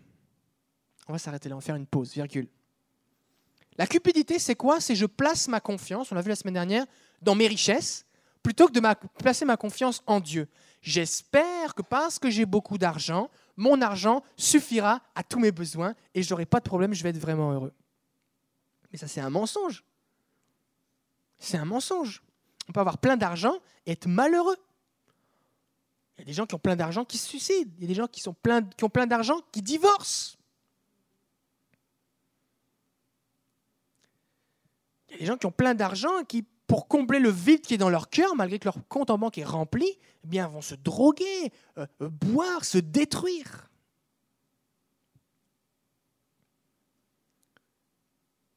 On va s'arrêter là, on va faire une pause, virgule. La cupidité, c'est quoi? C'est je place ma confiance, on l'a vu la semaine dernière, dans mes richesses, plutôt que de placer ma confiance en Dieu. J'espère que parce que j'ai beaucoup d'argent, mon argent suffira à tous mes besoins et je n'aurai pas de problème, je vais être vraiment heureux. Mais ça, c'est un mensonge. C'est un mensonge. On peut avoir plein d'argent et être malheureux. Il y a des gens qui ont plein d'argent qui se suicident. Il y a des gens qui, sont qui ont plein d'argent qui divorcent. Il y a des gens qui ont plein d'argent qui, pour combler le vide qui est dans leur cœur, malgré que leur compte en banque est rempli, eh bien, vont se droguer, euh, euh, boire, se détruire.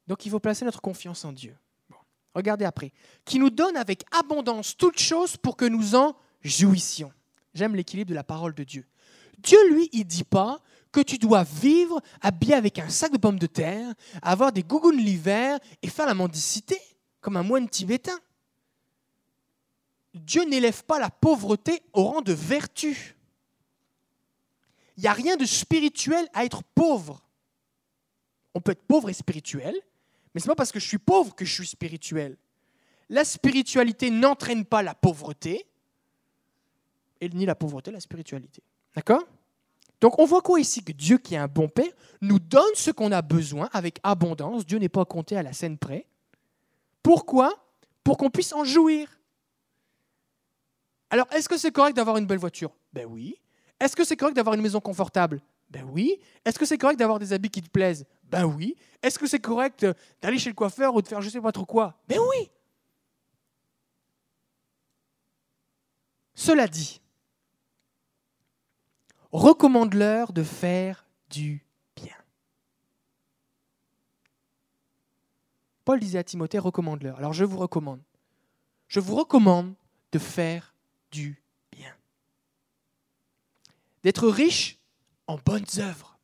Donc il faut placer notre confiance en Dieu. Regardez après. Qui nous donne avec abondance toutes choses pour que nous en jouissions. J'aime l'équilibre de la parole de Dieu. Dieu, lui, il dit pas que tu dois vivre habillé avec un sac de pommes de terre, avoir des gougounes l'hiver et faire la mendicité comme un moine tibétain. Dieu n'élève pas la pauvreté au rang de vertu. Il n'y a rien de spirituel à être pauvre. On peut être pauvre et spirituel, mais ce n'est pas parce que je suis pauvre que je suis spirituel. La spiritualité n'entraîne pas la pauvreté, et ni la pauvreté, la spiritualité. D'accord? Donc on voit quoi ici? Que Dieu, qui est un bon Père, nous donne ce qu'on a besoin avec abondance. Dieu n'est pas compté à la scène près. Pourquoi? Pour qu'on puisse en jouir. Alors, est-ce que c'est correct d'avoir une belle voiture? Ben oui. Est-ce que c'est correct d'avoir une maison confortable? Ben oui. Est-ce que c'est correct d'avoir des habits qui te plaisent? Ben oui. Est-ce que c'est correct d'aller chez le coiffeur ou de faire je sais pas trop quoi? Ben oui. Cela dit, recommande-leur de faire du bien. Paul disait à Timothée, recommande-leur. Alors je vous recommande. Je vous recommande de faire du bien. D'être riche en bonnes œuvres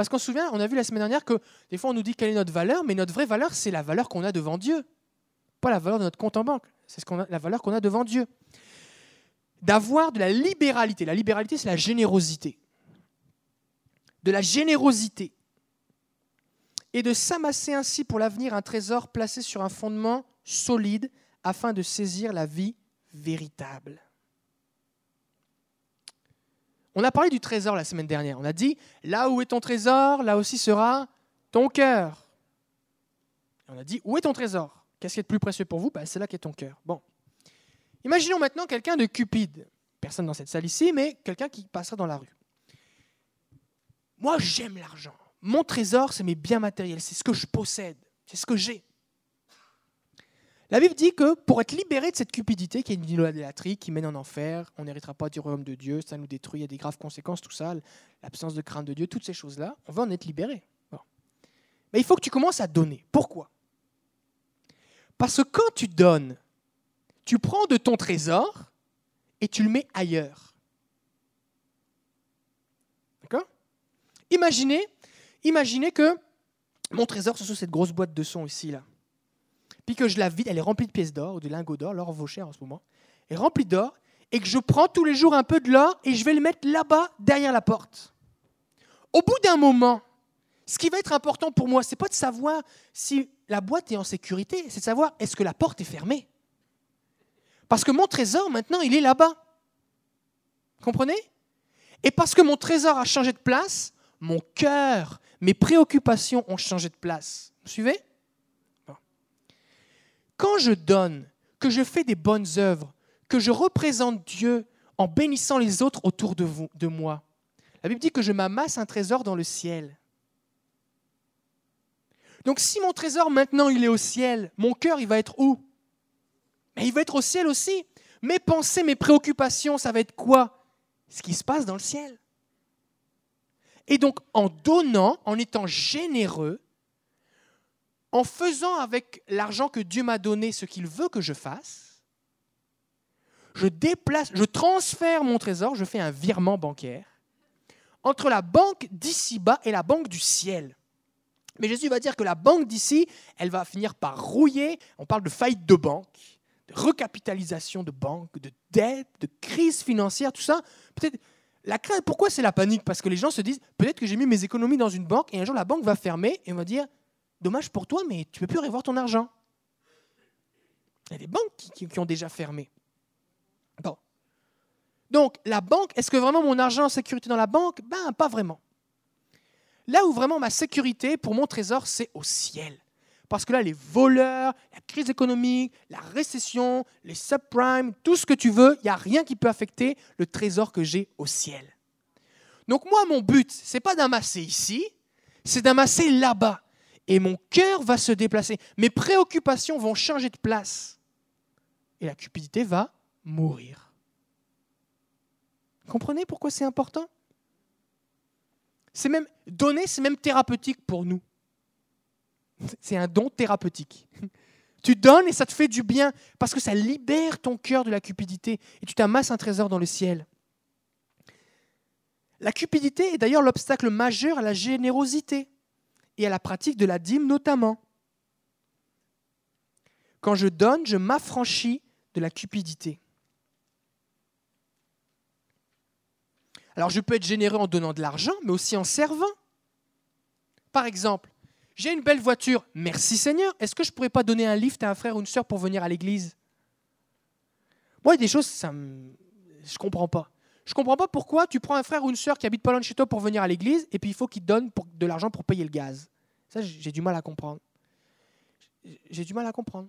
Parce qu'on se souvient, on a vu la semaine dernière que des fois on nous dit quelle est notre valeur, mais notre vraie valeur, c'est la valeur qu'on a devant Dieu. Pas la valeur de notre compte en banque, c'est la valeur qu'on a devant Dieu. D'avoir de la libéralité. La libéralité, c'est la générosité. De la générosité. Et de s'amasser ainsi pour l'avenir un trésor placé sur un fondement solide afin de saisir la vie véritable. On a parlé du trésor la semaine dernière. On a dit, là où est ton trésor, là aussi sera ton cœur. On a dit, où est ton trésor? Qu'est-ce qui est le plus précieux pour vous? Ben, C'est là qu'est ton cœur. Bon. Imaginons maintenant quelqu'un de cupide. Personne dans cette salle ici, mais quelqu'un qui passera dans la rue. Moi, j'aime l'argent. Mon trésor, c'est mes biens matériels. C'est ce que je possède. C'est ce que j'ai. La Bible dit que pour être libéré de cette cupidité qui est une idolâtrie qui mène en enfer, on n'héritera pas du royaume de Dieu, ça nous détruit, il y a des graves conséquences, tout ça, l'absence de crainte de Dieu, toutes ces choses-là, on va en être libéré. Mais il faut que tu commences à donner. Pourquoi? Parce que quand tu donnes, tu prends de ton trésor et tu le mets ailleurs. D'accord? Imaginez, imaginez que mon trésor, ce soit cette grosse boîte de son ici, là puis que je la vide, elle est remplie de pièces d'or de lingots d'or, l'or vaut cher en ce moment, est remplie d'or, et que je prends tous les jours un peu de l'or et je vais le mettre là-bas, derrière la porte. Au bout d'un moment, ce qui va être important pour moi, c'est pas de savoir si la boîte est en sécurité, c'est de savoir est-ce que la porte est fermée? Parce que mon trésor, maintenant, il est là-bas. Comprenez? Et parce que mon trésor a changé de place, mon cœur, mes préoccupations ont changé de place. Vous suivez? Je donne, que je fais des bonnes œuvres, que je représente Dieu en bénissant les autres autour de, moi, la Bible dit que je m'amasse un trésor dans le ciel. Donc si mon trésor maintenant il est au ciel, mon cœur il va être où? Mais il va être au ciel aussi. Mes pensées, mes préoccupations, ça va être quoi? Ce qui se passe dans le ciel. Et donc en donnant, en étant généreux, en faisant avec l'argent que Dieu m'a donné ce qu'il veut que je fasse, je déplace, je transfère mon trésor, je fais un virement bancaire entre la banque d'ici-bas et la banque du ciel. Mais Jésus va dire que la banque d'ici, elle va finir par rouiller. On parle de faillite de banque, de recapitalisation de banque, de dette, de crise financière, tout ça. Peut-être la crainte, pourquoi c'est la panique? Parce que les gens se disent peut-être que j'ai mis mes économies dans une banque et un jour la banque va fermer et on va dire dommage pour toi, mais tu ne peux plus revoir ton argent. Il y a des banques qui, ont déjà fermé. Bon. Donc, la banque, est-ce que vraiment mon argent a sécurité dans la banque? Ben, pas vraiment. Là où vraiment ma sécurité pour mon trésor, c'est au ciel. Parce que là, les voleurs, la crise économique, la récession, les subprimes, tout ce que tu veux, il n'y a rien qui peut affecter le trésor que j'ai au ciel. Donc moi, mon but, ce n'est pas d'amasser ici, c'est d'amasser là-bas. Et mon cœur va se déplacer. Mes préoccupations vont changer de place. Et la cupidité va mourir. Comprenez pourquoi c'est important? C'est même donner, c'est même thérapeutique pour nous. C'est un don thérapeutique. Tu donnes et ça te fait du bien parce que ça libère ton cœur de la cupidité et tu t'amasses un trésor dans le ciel. La cupidité est d'ailleurs l'obstacle majeur à la générosité et à la pratique de la dîme notamment. Quand je donne, je m'affranchis de la cupidité. Alors je peux être généreux en donnant de l'argent, mais aussi en servant. Par exemple, j'ai une belle voiture, merci Seigneur, est-ce que je ne pourrais pas donner un lift à un frère ou une soeur pour venir à l'église? Moi, il y a des choses, ça je ne comprends pas. Je comprends pas pourquoi tu prends un frère ou une soeur qui habite pas loin de chez toi pour venir à l'église et puis il faut qu'il te donne de l'argent pour payer le gaz. Ça, j'ai du mal à comprendre. J'ai du mal à comprendre.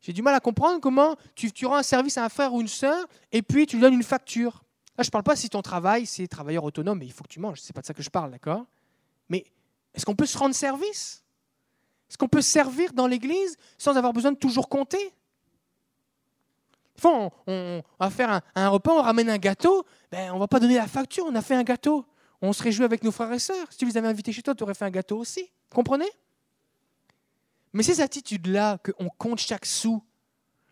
J'ai du mal à comprendre comment tu, rends un service à un frère ou une soeur et puis tu lui donnes une facture. Là, je ne parle pas si ton travail, c'est travailleur autonome et il faut que tu manges. Ce n'est pas de ça que je parle, d'accord? Mais est-ce qu'on peut se rendre service? Est-ce qu'on peut servir dans l'Église sans avoir besoin de toujours compter? On, on, va faire un, repas, on ramène un gâteau, ben, on ne va pas donner la facture, on a fait un gâteau. On se réjouit avec nos frères et sœurs. Si tu les avais invités chez toi, tu aurais fait un gâteau aussi. Comprenez? Mais ces attitudes-là, qu'on compte chaque sou,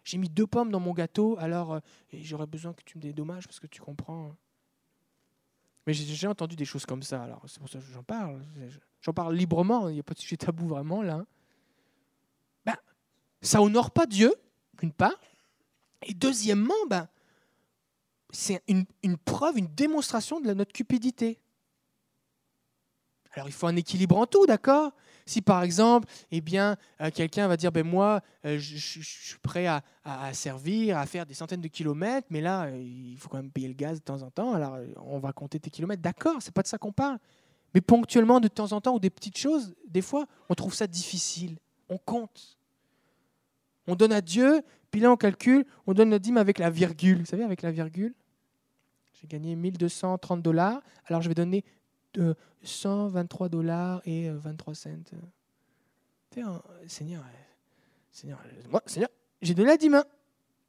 j'ai mis deux pommes dans mon gâteau, alors euh, j'aurais besoin que tu me dédommages parce que tu comprends. Hein. Mais j'ai déjà entendu des choses comme ça, alors c'est pour ça que j'en parle. J'en parle librement, il n'y a pas de sujet tabou vraiment là. Ben, ça honore pas Dieu, d'une part. Et deuxièmement, ben, c'est une, preuve, une démonstration de notre cupidité. Alors il faut un équilibre en tout, d'accord? Si par exemple, eh bien, euh, quelqu'un va dire, ben moi, euh, je, suis prêt à, servir, à faire des centaines de kilomètres, mais là, euh, il faut quand même payer le gaz de temps en temps, alors on va compter tes kilomètres. D'accord, c'est pas de ça qu'on parle. Mais ponctuellement, de temps en temps, ou des petites choses, des fois, on trouve ça difficile. On compte. On donne à Dieu, puis là, on calcule, on donne notre dîme avec la virgule. Vous savez, avec la virgule J'ai gagné 1230 dollars, alors je vais donner 123 dollars et 23 euh, cents. Seigneur, Seigneur, moi, Seigneur, j'ai donné la dix mains.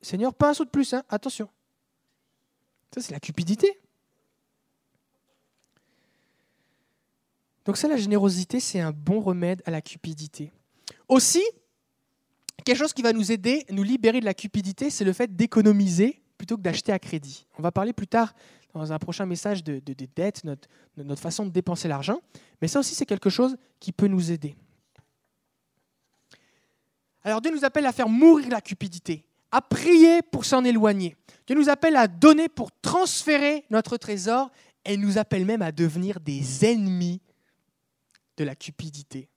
Seigneur, pas un saut de plus, hein, attention. Ça, c'est la cupidité. Donc ça, la générosité, c'est un bon remède à la cupidité. Aussi, quelque chose qui va nous aider, nous libérer de la cupidité, c'est le fait d'économiser plutôt que d'acheter à crédit. On va parler plus tard dans un prochain message de, de, dettes, notre, notre façon de dépenser l'argent. Mais ça aussi, c'est quelque chose qui peut nous aider. Alors Dieu nous appelle à faire mourir la cupidité, à prier pour s'en éloigner. Dieu nous appelle à donner pour transférer notre trésor et nous appelle même à devenir des ennemis de la cupidité.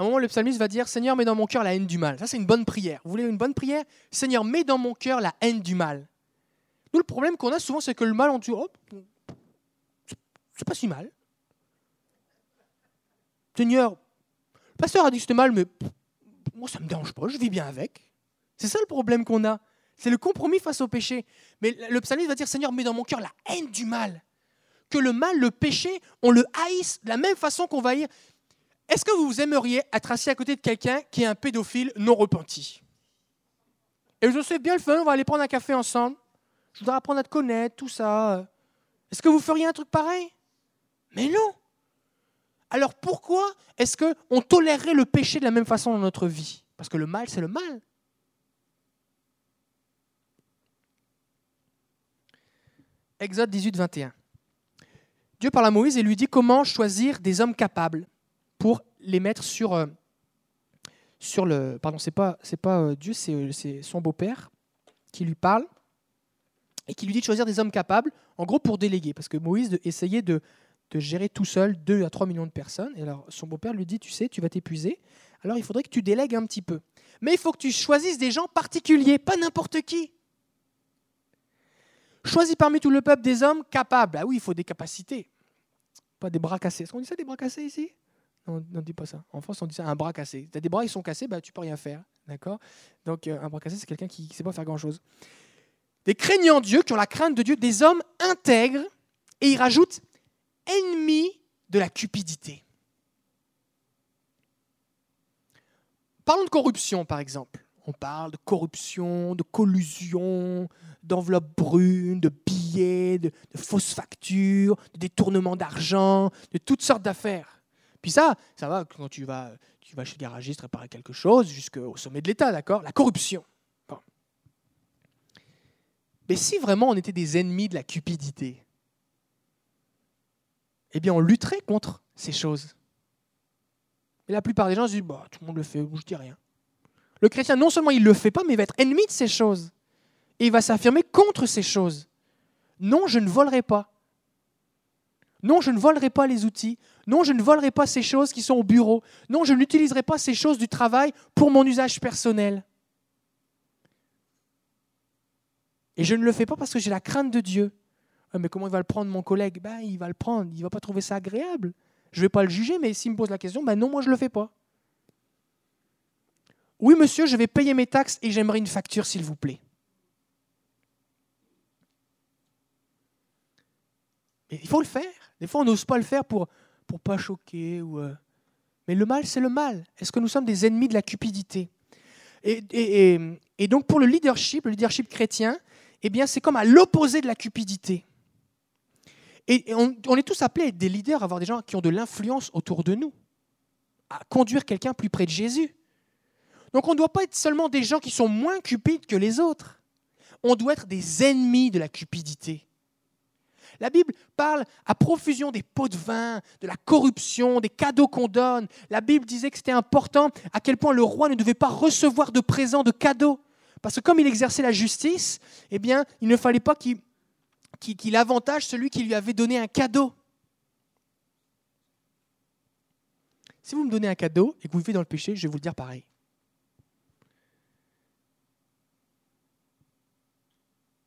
Un moment, le psalmiste va dire Seigneur, mets dans mon cœur la haine du mal. Ça, c'est une bonne prière. Vous voulez une bonne prière? Seigneur, mets dans mon cœur la haine du mal. Nous, le problème qu'on a souvent, c'est que le mal, on dit oh, c'est pas si mal. Seigneur, le pasteur a dit que c'était mal, mais moi, ça me dérange pas, je vis bien avec. C'est ça le problème qu'on a. C'est le compromis face au péché. Mais le psalmiste va dire Seigneur, mets dans mon cœur la haine du mal. Que le mal, le péché, on le haïsse de la même façon qu'on va haïr. Est-ce que vous aimeriez être assis à côté de quelqu'un qui est un pédophile non repenti? Et je sais bien le fun, on va aller prendre un café ensemble. Je voudrais apprendre à te connaître, tout ça. Est-ce que vous feriez un truc pareil? Mais non. Alors pourquoi est-ce qu'on tolérerait le péché de la même façon dans notre vie? Parce que le mal, c'est le mal. Exode 18, 21. Dieu parle à Moïse et lui dit comment choisir des hommes capables? Pour les mettre sur, euh, sur le... Pardon, c'est pas, c'est pas euh, Dieu, c'est, c'est son beau-père qui lui parle et qui lui dit de choisir des hommes capables, en gros pour déléguer, parce que Moïse essayait de, de gérer tout seul 2 à 3 millions de personnes. Et alors son beau-père lui dit, tu sais, tu vas t'épuiser, alors il faudrait que tu délègues un petit peu. Mais il faut que tu choisisses des gens particuliers, pas n'importe qui. Choisis parmi tout le peuple des hommes capables. Ah oui, il faut des capacités. Pas des bras cassés. Est-ce qu'on dit ça des bras cassés ici? On ne dit pas ça. En France, on dit ça un bras cassé. Tu as des bras, ils sont cassés, bah, tu peux rien faire. D'accord? Donc euh, un bras cassé, c'est quelqu'un qui ne sait pas faire grand-chose. Des craignants Dieu, qui ont la crainte de Dieu, des hommes intègres, et il rajoute ennemis de la cupidité. Parlons de corruption, par exemple. On parle de corruption, de collusion, d'enveloppes brunes, de billets, de, fausses factures, de détournement d'argent, de toutes sortes d'affaires. Puis ça, ça va quand tu vas, tu vas chez le garagiste réparer quelque chose, jusqu'au sommet de l'État, d'accord? La corruption. Mais si vraiment on était des ennemis de la cupidité, eh bien on lutterait contre ces choses. Et la plupart des gens se disent, bah, tout le monde le fait, je dis rien. Le chrétien, non seulement il ne le fait pas, mais il va être ennemi de ces choses. Et il va s'affirmer contre ces choses. Non, je ne volerai pas. Non, je ne volerai pas les outils. Non, je ne volerai pas ces choses qui sont au bureau. Non, je n'utiliserai pas ces choses du travail pour mon usage personnel. Et je ne le fais pas parce que j'ai la crainte de Dieu. Ah, mais comment il va le prendre mon collègue? Ben, Il va le prendre, il ne va pas trouver ça agréable. Je ne vais pas le juger, mais s'il me pose la question, ben non, moi je ne le fais pas. Oui, monsieur, je vais payer mes taxes et j'aimerais une facture, s'il vous plaît. Il faut le faire. Des fois, on n'ose pas le faire pour pour pas choquer. Ou, euh, Mais le mal, c'est le mal. Est-ce que nous sommes des ennemis de la cupidité? Et, et, et, donc, pour le leadership, le leadership chrétien, eh bien, c'est comme à l'opposé de la cupidité. Et on, on, est tous appelés à être des leaders, à avoir des gens qui ont de l'influence autour de nous, à conduire quelqu'un plus près de Jésus. Donc on ne doit pas être seulement des gens qui sont moins cupides que les autres. On doit être des ennemis de la cupidité. La Bible parle à profusion des pots de vin, de la corruption, des cadeaux qu'on donne. La Bible disait que c'était important à quel point le roi ne devait pas recevoir de présents, de cadeaux. Parce que comme il exerçait la justice, eh bien, il ne fallait pas qu'il avantage celui qui lui avait donné un cadeau. Si vous me donnez un cadeau et que vous vivez dans le péché, je vais vous le dire pareil.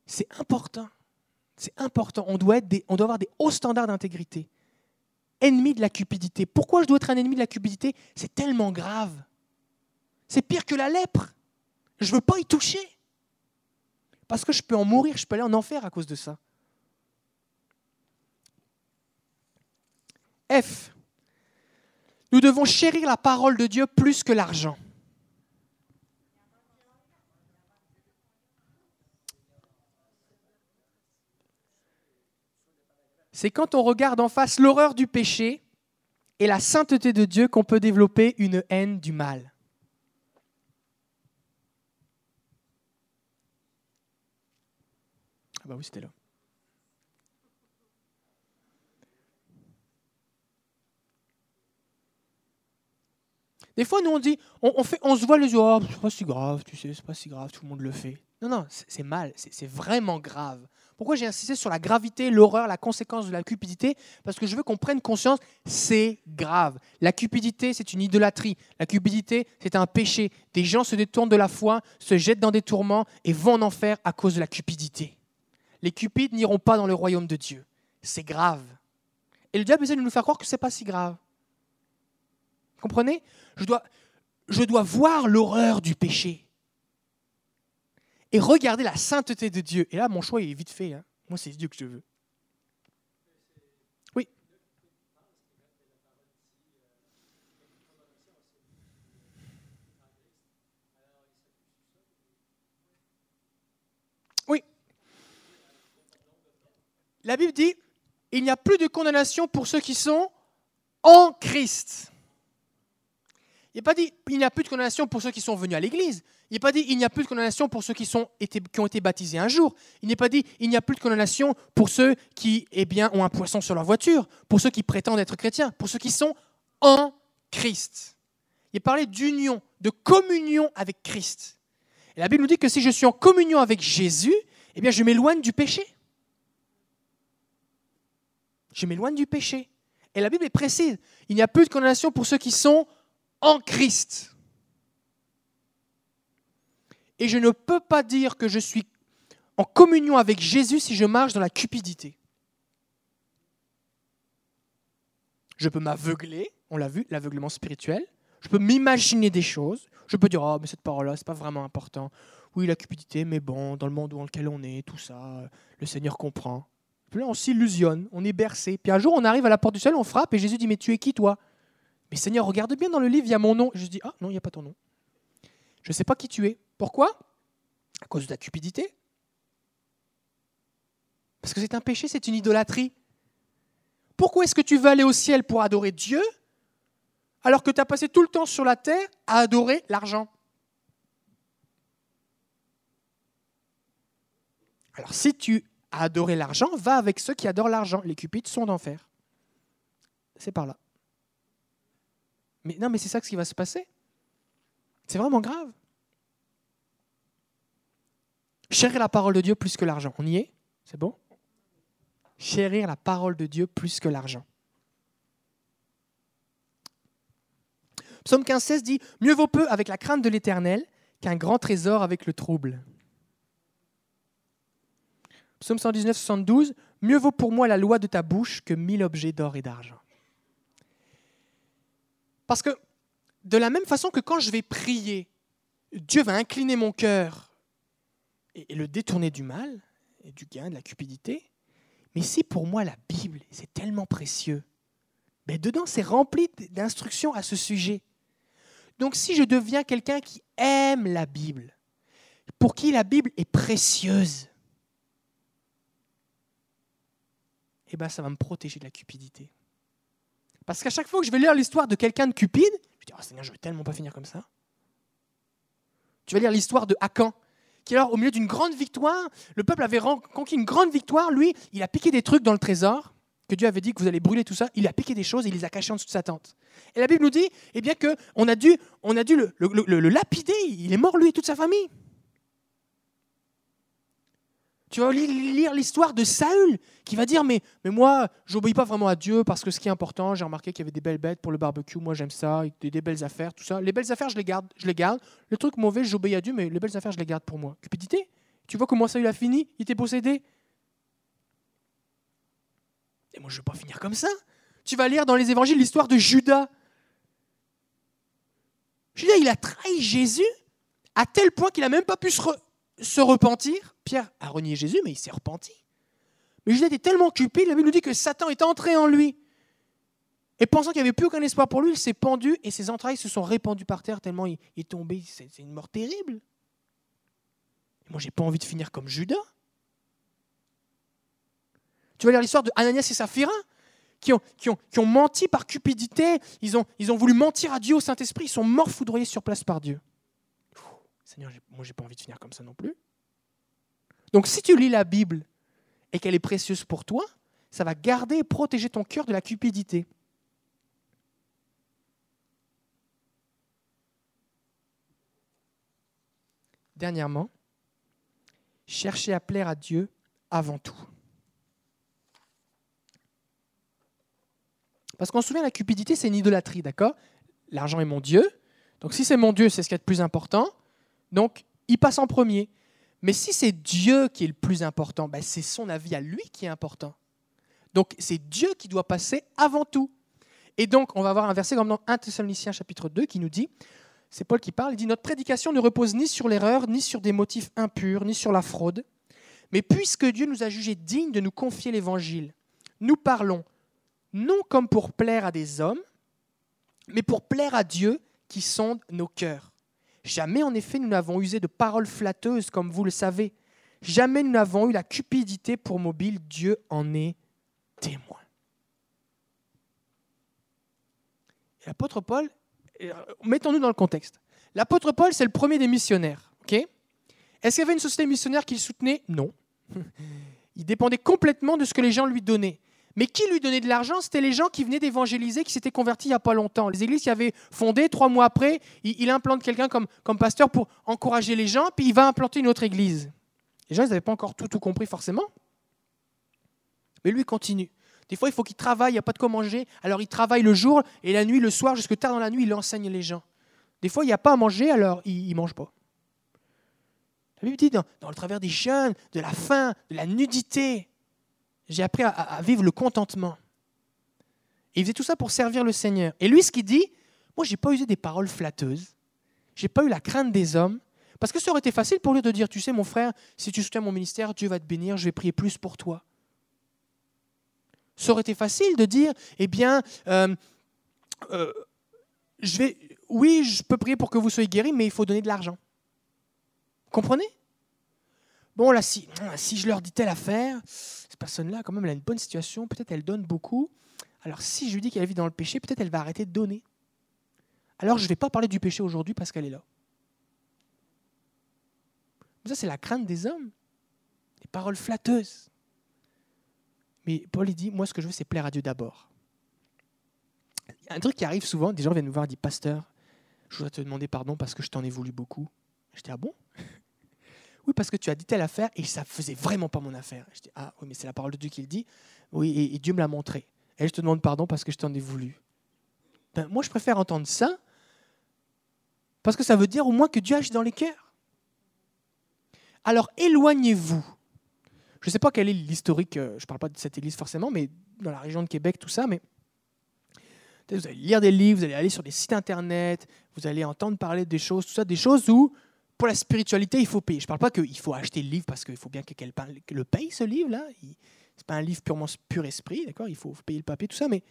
C'est important. C'est important. On doit, être on doit avoir des hauts standards d'intégrité. Ennemi de la cupidité. Pourquoi je dois être un ennemi de la cupidité? C'est tellement grave. C'est pire que la lèpre. Je ne veux pas y toucher. Parce que je peux en mourir, je peux aller en enfer à cause de ça. F. Nous devons chérir la parole de Dieu plus que l'argent. C'est quand on regarde en face l'horreur du péché et la sainteté de Dieu qu'on peut développer une haine du mal. Ah bah oui, c'était là. Des fois, nous, on dit, on, fait, on se voit les yeux, oh, c'est pas si grave, tu sais, c'est pas si grave, tout le monde le fait. Non, non, c'est mal, c'est vraiment grave. Pourquoi j'ai insisté sur la gravité, l'horreur, la conséquence de la cupidité Parce que je veux qu'on prenne conscience, c'est grave. La cupidité, c'est une idolâtrie. La cupidité, c'est un péché. Des gens se détournent de la foi, se jettent dans des tourments et vont en enfer à cause de la cupidité. Les cupides n'iront pas dans le royaume de Dieu. C'est grave. Et le diable essaie de nous faire croire que ce n'est pas si grave. Comprenez? Je dois, je dois voir l'horreur du péché et regarder la sainteté de Dieu. Et là, mon choix est vite fait. Hein. Moi, c'est Dieu que je veux. Oui. Oui. La Bible dit, il n'y a plus de condamnation pour ceux qui sont en Christ. Il n'est pas dit il n'y a plus de condamnation pour ceux qui sont venus à l'église. Il n'est pas dit il n'y a plus de condamnation pour ceux qui, sont, qui ont été baptisés un jour. Il n'est pas dit il n'y a plus de condamnation pour ceux qui eh bien, ont un poisson sur leur voiture, pour ceux qui prétendent être chrétiens, pour ceux qui sont en Christ. Il est parlé d'union, de communion avec Christ. Et la Bible nous dit que si je suis en communion avec Jésus, eh bien je m'éloigne du péché. Je m'éloigne du péché. Et la Bible est précise. Il n'y a plus de condamnation pour ceux qui sont en Christ. Et je ne peux pas dire que je suis en communion avec Jésus si je marche dans la cupidité. Je peux m'aveugler, on l'a vu, l'aveuglement spirituel. Je peux m'imaginer des choses. Je peux dire, oh, mais cette parole-là, c'est pas vraiment important. Oui, la cupidité, mais bon, dans le monde dans lequel on est, tout ça, le Seigneur comprend. Puis là, on s'illusionne, on est bercé. Puis un jour, on arrive à la porte du ciel, on frappe, et Jésus dit, mais tu es qui, toi? Mais Seigneur, regarde bien dans le livre, il y a mon nom. je dis, ah non, il n'y a pas ton nom. Je ne sais pas qui tu es. Pourquoi? À cause de ta cupidité. Parce que c'est un péché, c'est une idolâtrie. Pourquoi est-ce que tu veux aller au ciel pour adorer Dieu alors que tu as passé tout le temps sur la terre à adorer l'argent? Alors si tu as adoré l'argent, va avec ceux qui adorent l'argent. Les cupides sont d'enfer. C'est par là. Mais non, mais c'est ça ce qui va se passer. C'est vraiment grave. Chérir la parole de Dieu plus que l'argent. On y est? C'est bon? Chérir la parole de Dieu plus que l'argent. Psaume 15, 16 dit Mieux vaut peu avec la crainte de l'éternel qu'un grand trésor avec le trouble. Psaume 119, 72 Mieux vaut pour moi la loi de ta bouche que mille objets d'or et d'argent. Parce que de la même façon que quand je vais prier, Dieu va incliner mon cœur et le détourner du mal et du gain, de la cupidité. Mais si pour moi la Bible, c'est tellement précieux, ben dedans c'est rempli d'instructions à ce sujet. Donc si je deviens quelqu'un qui aime la Bible, pour qui la Bible est précieuse, eh ben ça va me protéger de la cupidité. Parce qu'à chaque fois que je vais lire l'histoire de quelqu'un de cupide, je dis, oh Seigneur, je ne vais tellement pas finir comme ça. Tu vas lire l'histoire de Hakan, qui alors, au milieu d'une grande victoire, le peuple avait conquis une grande victoire, lui, il a piqué des trucs dans le trésor, que Dieu avait dit que vous allez brûler tout ça, il a piqué des choses et il les a cachées en dessous de sa tente. Et la Bible nous dit eh bien, qu'on a dû, on a dû le, le lapider, il est mort lui et toute sa famille. Tu vas lire l'histoire de Saül qui va dire mais, mais moi, j'obéis pas vraiment à Dieu parce que ce qui est important, j'ai remarqué qu'il y avait des belles bêtes pour le barbecue, moi j'aime ça, des, belles affaires, tout ça. Les belles affaires, je les garde. Je les garde. Le truc mauvais, j'obéis à Dieu, mais les belles affaires, je les garde pour moi. Cupidité? Tu vois comment Saül a fini? Il était possédé? Et moi, je ne veux pas finir comme ça. Tu vas lire dans les évangiles l'histoire de Judas. Judas, il a trahi Jésus à tel point qu'il n'a même pas pu se, se repentir. Pierre a renié Jésus, mais il s'est repenti. Mais Judas était tellement occupé, la Bible nous dit que Satan est entré en lui. Et pensant qu'il n'y avait plus aucun espoir pour lui, il s'est pendu et ses entrailles se sont répandues par terre tellement il est tombé. C'est une mort terrible. Moi, j'ai pas envie de finir comme Judas. Tu vas lire l'histoire de Ananias et Saphira qui ont, menti par cupidité. Ils ont, ils ont voulu mentir à Dieu au Saint-Esprit. Ils sont morts foudroyés sur place par Dieu. Seigneur, moi, j'ai pas envie de finir comme ça non plus. Donc, si tu lis la Bible et qu'elle est précieuse pour toi, ça va garder et protéger ton cœur de la cupidité. Dernièrement, cherchez à plaire à Dieu avant tout. Parce qu'on se souvient, la cupidité, c'est une idolâtrie, d'accord? L'argent est mon Dieu. Donc si c'est mon Dieu, c'est ce qui est le plus important. Donc, il passe en premier. Mais si c'est Dieu qui est le plus important, ben c'est son avis à lui qui est important. Donc, c'est Dieu qui doit passer avant tout. Et donc, on va avoir un verset comme dans 1 Thessaloniciens chapitre 2 qui nous dit, c'est Paul qui parle, il dit, Notre prédication ne repose ni sur l'erreur, ni sur des motifs impurs, ni sur la fraude. Mais puisque Dieu nous a jugés dignes de nous confier l'évangile, nous parlons non comme pour plaire à des hommes, mais pour plaire à Dieu qui sonde nos cœurs. Jamais en effet nous n'avons usé de paroles flatteuses comme vous le savez. Jamais nous n'avons eu la cupidité pour mobile. Dieu en est témoin. L'apôtre Paul mettons-nous dans le contexte. L'apôtre Paul, c'est le premier des missionnaires. Est-ce qu'il y avait une société missionnaire qui le soutenait? Non. [laughs] Il dépendait complètement de ce que les gens lui donnaient. Mais qui lui donnait de l'argent? C'était les gens qui venaient d'évangéliser, qui s'étaient convertis il n'y a pas longtemps. Les églises qui avaient fondé, trois mois après, il, implante quelqu'un comme, comme pasteur pour encourager les gens, puis il va implanter une autre église. Les gens, ils n'avaient pas encore tout, tout compris forcément. Mais lui continue. Des fois, il faut qu'il travaille, il n'y a pas de quoi manger. Alors il travaille le jour et la nuit, le soir, jusque tard dans la nuit, il enseigne les gens. Des fois, il n'y a pas à manger, alors il ne mange pas. La Bible dit, dans, le travers des jeunes, de la faim, de la nudité, j'ai appris à, vivre le contentement. Et il faisait tout ça pour servir le Seigneur. Et lui, ce qu'il dit, moi, je n'ai pas usé des paroles flatteuses. Je n'ai pas eu la crainte des hommes. Parce que ça aurait été facile pour lui de dire, tu sais, mon frère, si tu soutiens mon ministère, Dieu va te bénir, je vais prier plus pour toi. Ça aurait été facile de dire, eh bien, euh, euh, je vais, oui, je peux prier pour que vous soyez guéris, mais il faut donner de l'argent. Comprenez? Bon, là, si, je leur dis telle affaire, cette personne-là, quand même, elle a une bonne situation, peut-être elle donne beaucoup. Alors, si je lui dis qu'elle vit dans le péché, peut-être elle va arrêter de donner. Alors, je ne vais pas parler du péché aujourd'hui parce qu'elle est là. ça, c'est la crainte des hommes. Les paroles flatteuses. Mais Paul, il dit, moi, ce que je veux, c'est plaire à Dieu d'abord. Un truc qui arrive souvent, des gens viennent me voir et disent, pasteur, je voudrais te demander pardon parce que je t'en ai voulu beaucoup. Je dis, ah bon? Oui, parce que tu as dit telle affaire et ça faisait vraiment pas mon affaire. Je dis, ah oui, mais c'est la parole de Dieu qui le dit. Oui, et, Dieu me l'a montré. Et je te demande pardon parce que je t'en ai voulu. Ben, moi, je préfère entendre ça parce que ça veut dire au moins que Dieu agit dans les cœurs. Alors éloignez-vous je ne sais pas quel est l'historique, euh, je ne parle pas de cette église forcément, mais dans la région de Québec, tout ça, mais vous allez lire des livres, vous allez aller sur des sites internet, vous allez entendre parler des choses, tout ça, des choses où, pour la spiritualité, il faut payer. Je ne parle pas qu'il faut acheter le livre parce qu'il faut bien que quelqu'un le paye, ce livre-là. Ce n'est pas un livre purement pur esprit, d'accord? Il faut payer le papier, tout ça, mais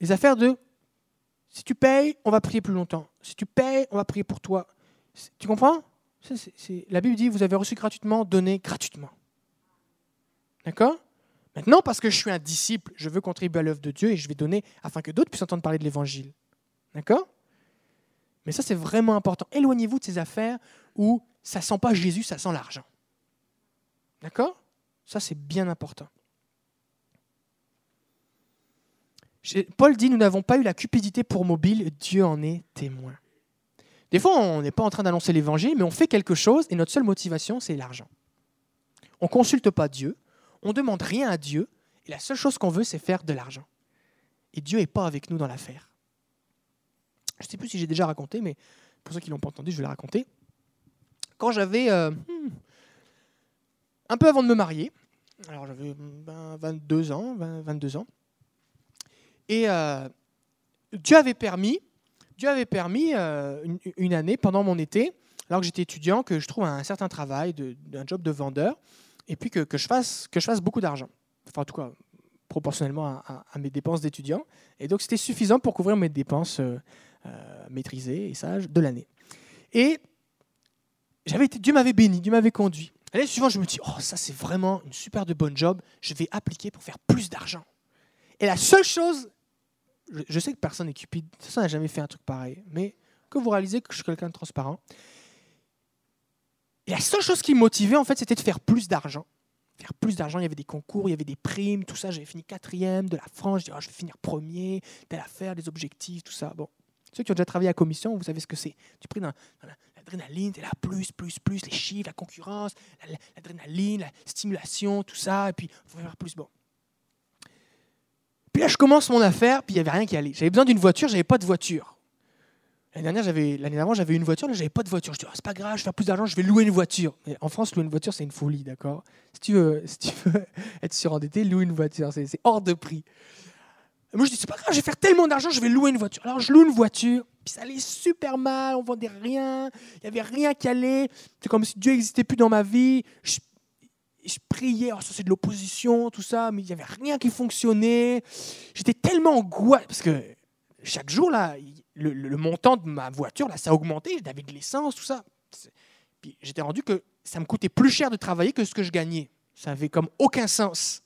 les affaires de si tu payes, on va prier plus longtemps. Si tu payes, on va prier pour toi. Tu comprends? La Bible dit vous avez reçu gratuitement, donnez gratuitement. D'accord? Maintenant, parce que je suis un disciple, je veux contribuer à l'œuvre de Dieu et je vais donner afin que d'autres puissent entendre parler de l'Évangile. D'accord? Mais ça, c'est vraiment important. Éloignez-vous de ces affaires où ça sent pas Jésus, ça sent l'argent. D'accord? Ça, c'est bien important. Paul dit, nous n'avons pas eu la cupidité pour mobile, Dieu en est témoin. Des fois, on n'est pas en train d'annoncer l'évangile, mais on fait quelque chose et notre seule motivation, c'est l'argent. On ne consulte pas Dieu, on ne demande rien à Dieu, et la seule chose qu'on veut, c'est faire de l'argent. Et Dieu n'est pas avec nous dans l'affaire. Je ne sais plus si j'ai déjà raconté, mais pour ceux qui ne l'ont pas entendu, je vais le raconter. Quand j'avais, euh, hmm, un peu avant de me marier, alors j'avais 22 ans, 22 ans, et euh, Dieu avait permis, Dieu avait permis euh, une, année pendant mon été, alors que j'étais étudiant, que je trouve un certain travail, d'un job de vendeur et puis que, je, fasse, que je fasse beaucoup d'argent. Enfin, en tout cas, proportionnellement à, mes dépenses d'étudiant. Et donc, c'était suffisant pour couvrir mes dépenses euh, maîtrisées et sages de l'année. Et j'avais été, Dieu m'avait béni, Dieu m'avait conduit. L'année suivante, je me dis, oh, ça, c'est vraiment une super de bonne job. Je vais appliquer pour faire plus d'argent. Et la seule chose, je, sais que personne n'est cupide, ça n'a jamais fait un truc pareil, mais que vous réalisez que je suis quelqu'un de transparent. Et la seule chose qui me motivait, en fait, c'était de faire plus d'argent. Faire plus d'argent, il y avait des concours, il y avait des primes, tout ça. J'avais fini quatrième de la France, je disais, oh, je vais finir premier, telle affaire, des objectifs, tout ça. Bon, ceux qui ont déjà travaillé à commission, vous savez ce que c'est. Tu dans, l'adrénaline, tu es là, plus, plus, plus, les chiffres, la concurrence, l'adrénaline, la stimulation, tout ça, et puis il faut faire plus. Bon. Puis là, je commence mon affaire, puis il n'y avait rien qui allait. J'avais besoin d'une voiture, j'avais pas de voiture. L'année dernière, j'avais, une voiture, là, j'avais pas de voiture. Je dis, oh, c'est pas grave, je vais faire plus d'argent, je vais louer une voiture. Mais en France, louer une voiture, c'est une folie, d'accord? Si tu, veux, [laughs] si tu veux être surendetté, louer une voiture, c'est, hors de prix. Moi, je dis, c'est pas grave, je vais faire tellement d'argent, je vais louer une voiture. Alors, je loue une voiture, puis ça allait super mal, on vendait rien, il n'y avait rien qui allait. C'est comme si Dieu n'existait plus dans ma vie. Je, priais, oh, ça c'est de l'opposition, tout ça, mais il n'y avait rien qui fonctionnait. J'étais tellement angoissé, parce que chaque jour, là, le, montant de ma voiture, là, ça a augmenté. J'avais de l'essence, tout ça. Puis j'étais rendu que ça me coûtait plus cher de travailler que ce que je gagnais. Ça avait comme aucun sens.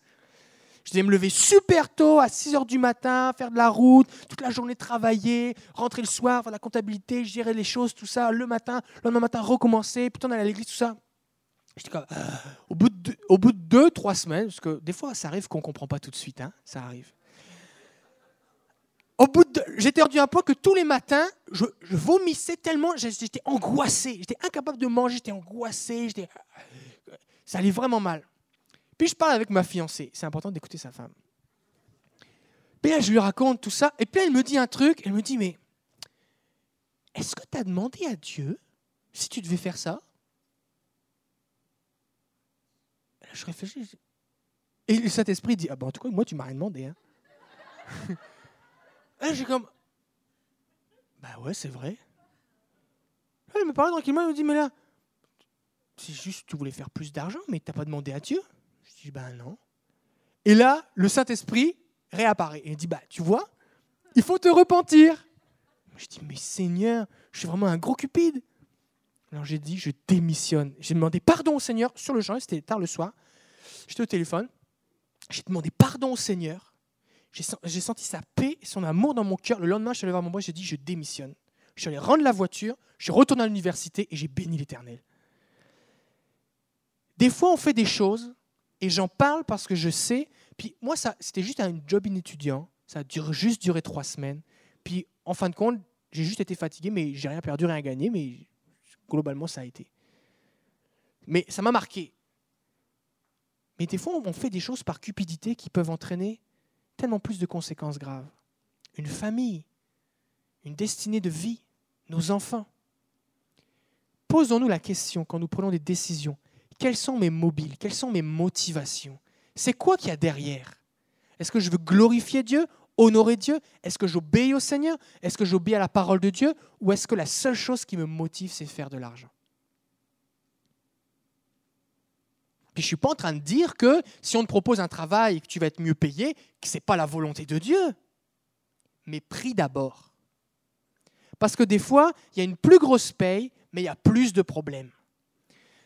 Je devais me lever super tôt, à 6 heures du matin, faire de la route, toute la journée travailler, rentrer le soir, faire la comptabilité, gérer les choses, tout ça, le matin, le lendemain matin, recommencer, puis on aller à l'église, tout ça. Comme, euh, au, bout de, au bout de deux, trois semaines, parce que des fois, ça arrive qu'on ne comprend pas tout de suite, hein, ça arrive. Au bout de, j'étais rendu à un point que tous les matins, je, vomissais tellement, j'étais angoissé, j'étais incapable de manger, j'étais angoissé, ça allait vraiment mal. Puis je parle avec ma fiancée. C'est important d'écouter sa femme. Puis là, je lui raconte tout ça. Et puis elle me dit un truc. Elle me dit, mais est-ce que tu as demandé à Dieu si tu devais faire ça? Là, Je réfléchis. Et le Saint-Esprit dit, ah ben en tout cas, moi, tu m'as rien demandé. Hein. [laughs] là, j'ai comme, bah ouais, c'est vrai. Là, elle me parle tranquillement. Elle me dit, mais là, c'est juste tu voulais faire plus d'argent, mais tu n'as pas demandé à Dieu. Je dis, ben non. Et là, le Saint-Esprit réapparaît et il dit, bah tu vois, il faut te repentir. Je dis, mais Seigneur, je suis vraiment un gros cupide. Alors j'ai dit, je démissionne. J'ai demandé pardon au Seigneur sur le champ, c'était tard le soir. J'étais au téléphone. J'ai demandé pardon au Seigneur. J'ai senti sa paix et son amour dans mon cœur. Le lendemain, je suis allé voir mon boss, j'ai dit, je démissionne. Je suis allé rendre la voiture, je suis retourné à l'université et j'ai béni l'Éternel. Des fois, on fait des choses et j'en parle parce que je sais. Puis moi, ça, c'était juste un job inétudiant. Ça a juste duré trois semaines. Puis en fin de compte, j'ai juste été fatigué, mais j'ai rien perdu, rien gagné. Mais globalement, ça a été. Mais ça m'a marqué. Mais des fois, on fait des choses par cupidité qui peuvent entraîner tellement plus de conséquences graves. Une famille, une destinée de vie, nos enfants. Posons-nous la question quand nous prenons des décisions quels sont mes mobiles Quelles sont mes motivations? C'est quoi qu'il y a derrière? Est-ce que je veux glorifier Dieu Honorer Dieu? Est-ce que j'obéis au Seigneur? Est-ce que j'obéis à la parole de Dieu? Ou est-ce que la seule chose qui me motive, c'est faire de l'argent? Puis je ne suis pas en train de dire que si on te propose un travail et que tu vas être mieux payé, que ce n'est pas la volonté de Dieu. Mais prie d'abord. Parce que des fois, il y a une plus grosse paye, mais il y a plus de problèmes.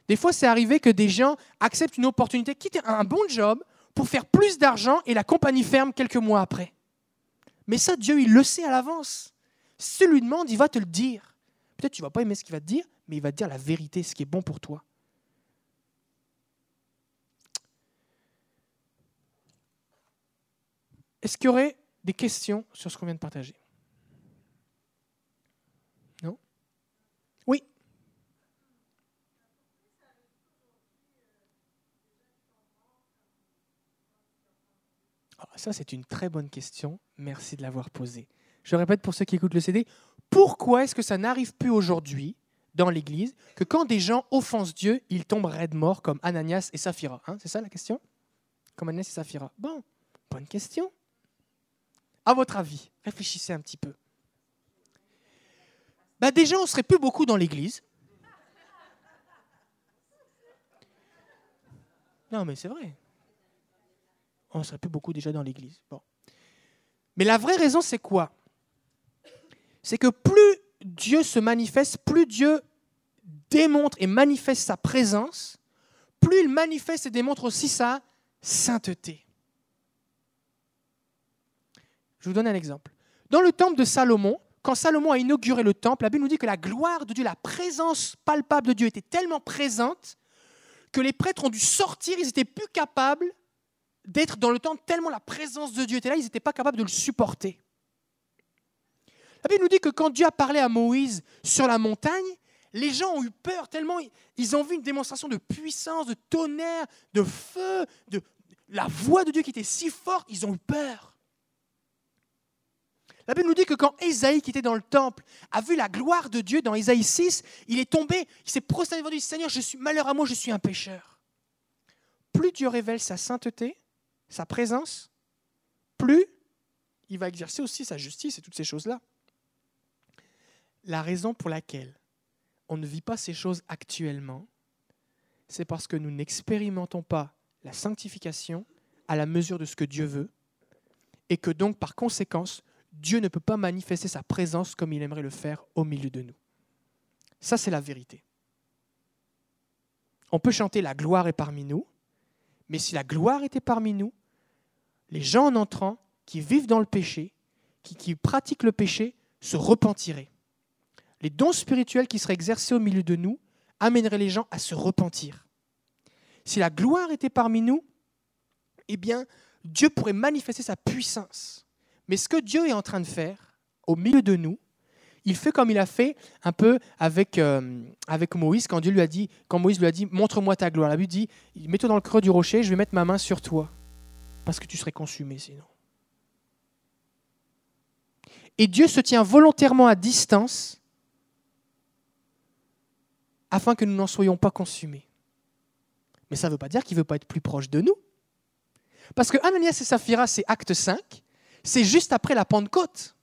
Des fois, c'est arrivé que des gens acceptent une opportunité, quittent un bon job pour faire plus d'argent et la compagnie ferme quelques mois après. Mais ça, Dieu, il le sait à l'avance. Si tu lui demandes, il va te le dire. Peut-être tu ne vas pas aimer ce qu'il va te dire, mais il va te dire la vérité, ce qui est bon pour toi. Est-ce qu'il y aurait des questions sur ce qu'on vient de partager Non Oui Ça, c'est une très bonne question. Merci de l'avoir posée. Je répète pour ceux qui écoutent le CD, pourquoi est-ce que ça n'arrive plus aujourd'hui dans l'Église que quand des gens offensent Dieu, ils tombent raides morts comme Ananias et Saphira? Hein C'est ça la question? Comme Ananias et Saphira. Bon, bonne question. À votre avis, réfléchissez un petit peu. Bah déjà, on serait plus beaucoup dans l'Église. Non, mais c'est vrai on ne serait plus beaucoup déjà dans l'église. Mais la vraie raison, c'est quoi? C'est que plus Dieu se manifeste, plus Dieu démontre et manifeste sa présence, plus il manifeste et démontre aussi sa sainteté. Je vous donne un exemple. Dans le temple de Salomon, quand Salomon a inauguré le temple, la Bible nous dit que la gloire de Dieu, la présence palpable de Dieu était tellement présente que les prêtres ont dû sortir, ils n'étaient plus capables d'être dans le temps tellement la présence de Dieu était là, ils n'étaient pas capables de le supporter. La Bible nous dit que quand Dieu a parlé à Moïse sur la montagne, les gens ont eu peur tellement ils ont vu une démonstration de puissance, de tonnerre, de feu, de la voix de Dieu qui était si forte, ils ont eu peur. La Bible nous dit que quand Ésaïe, qui était dans le temple, a vu la gloire de Dieu dans Ésaïe 6, il est tombé, il s'est prosterné devant Dieu, Seigneur, je suis malheur à moi, je suis un pécheur. Plus Dieu révèle sa sainteté, sa présence, plus il va exercer aussi sa justice et toutes ces choses-là. La raison pour laquelle on ne vit pas ces choses actuellement, c'est parce que nous n'expérimentons pas la sanctification à la mesure de ce que Dieu veut, et que donc par conséquence, Dieu ne peut pas manifester sa présence comme il aimerait le faire au milieu de nous. Ça, c'est la vérité. On peut chanter La gloire est parmi nous, mais si la gloire était parmi nous, les gens en entrant, qui vivent dans le péché, qui, pratiquent le péché, se repentiraient. Les dons spirituels qui seraient exercés au milieu de nous amèneraient les gens à se repentir. Si la gloire était parmi nous, eh bien, Dieu pourrait manifester sa puissance. Mais ce que Dieu est en train de faire au milieu de nous, il fait comme il a fait un peu avec, euh, Moïse quand Dieu lui a dit, Moïse lui a dit, montre-moi ta gloire. La Bible dit, mets-toi dans le creux du rocher, je vais mettre ma main sur toi, parce que tu serais consumé sinon. Et Dieu se tient volontairement à distance afin que nous n'en soyons pas consumés. Mais ça ne veut pas dire qu'il ne veut pas être plus proche de nous. Parce que Ananias et Saphira, c'est acte 5, c'est juste après la Pentecôte.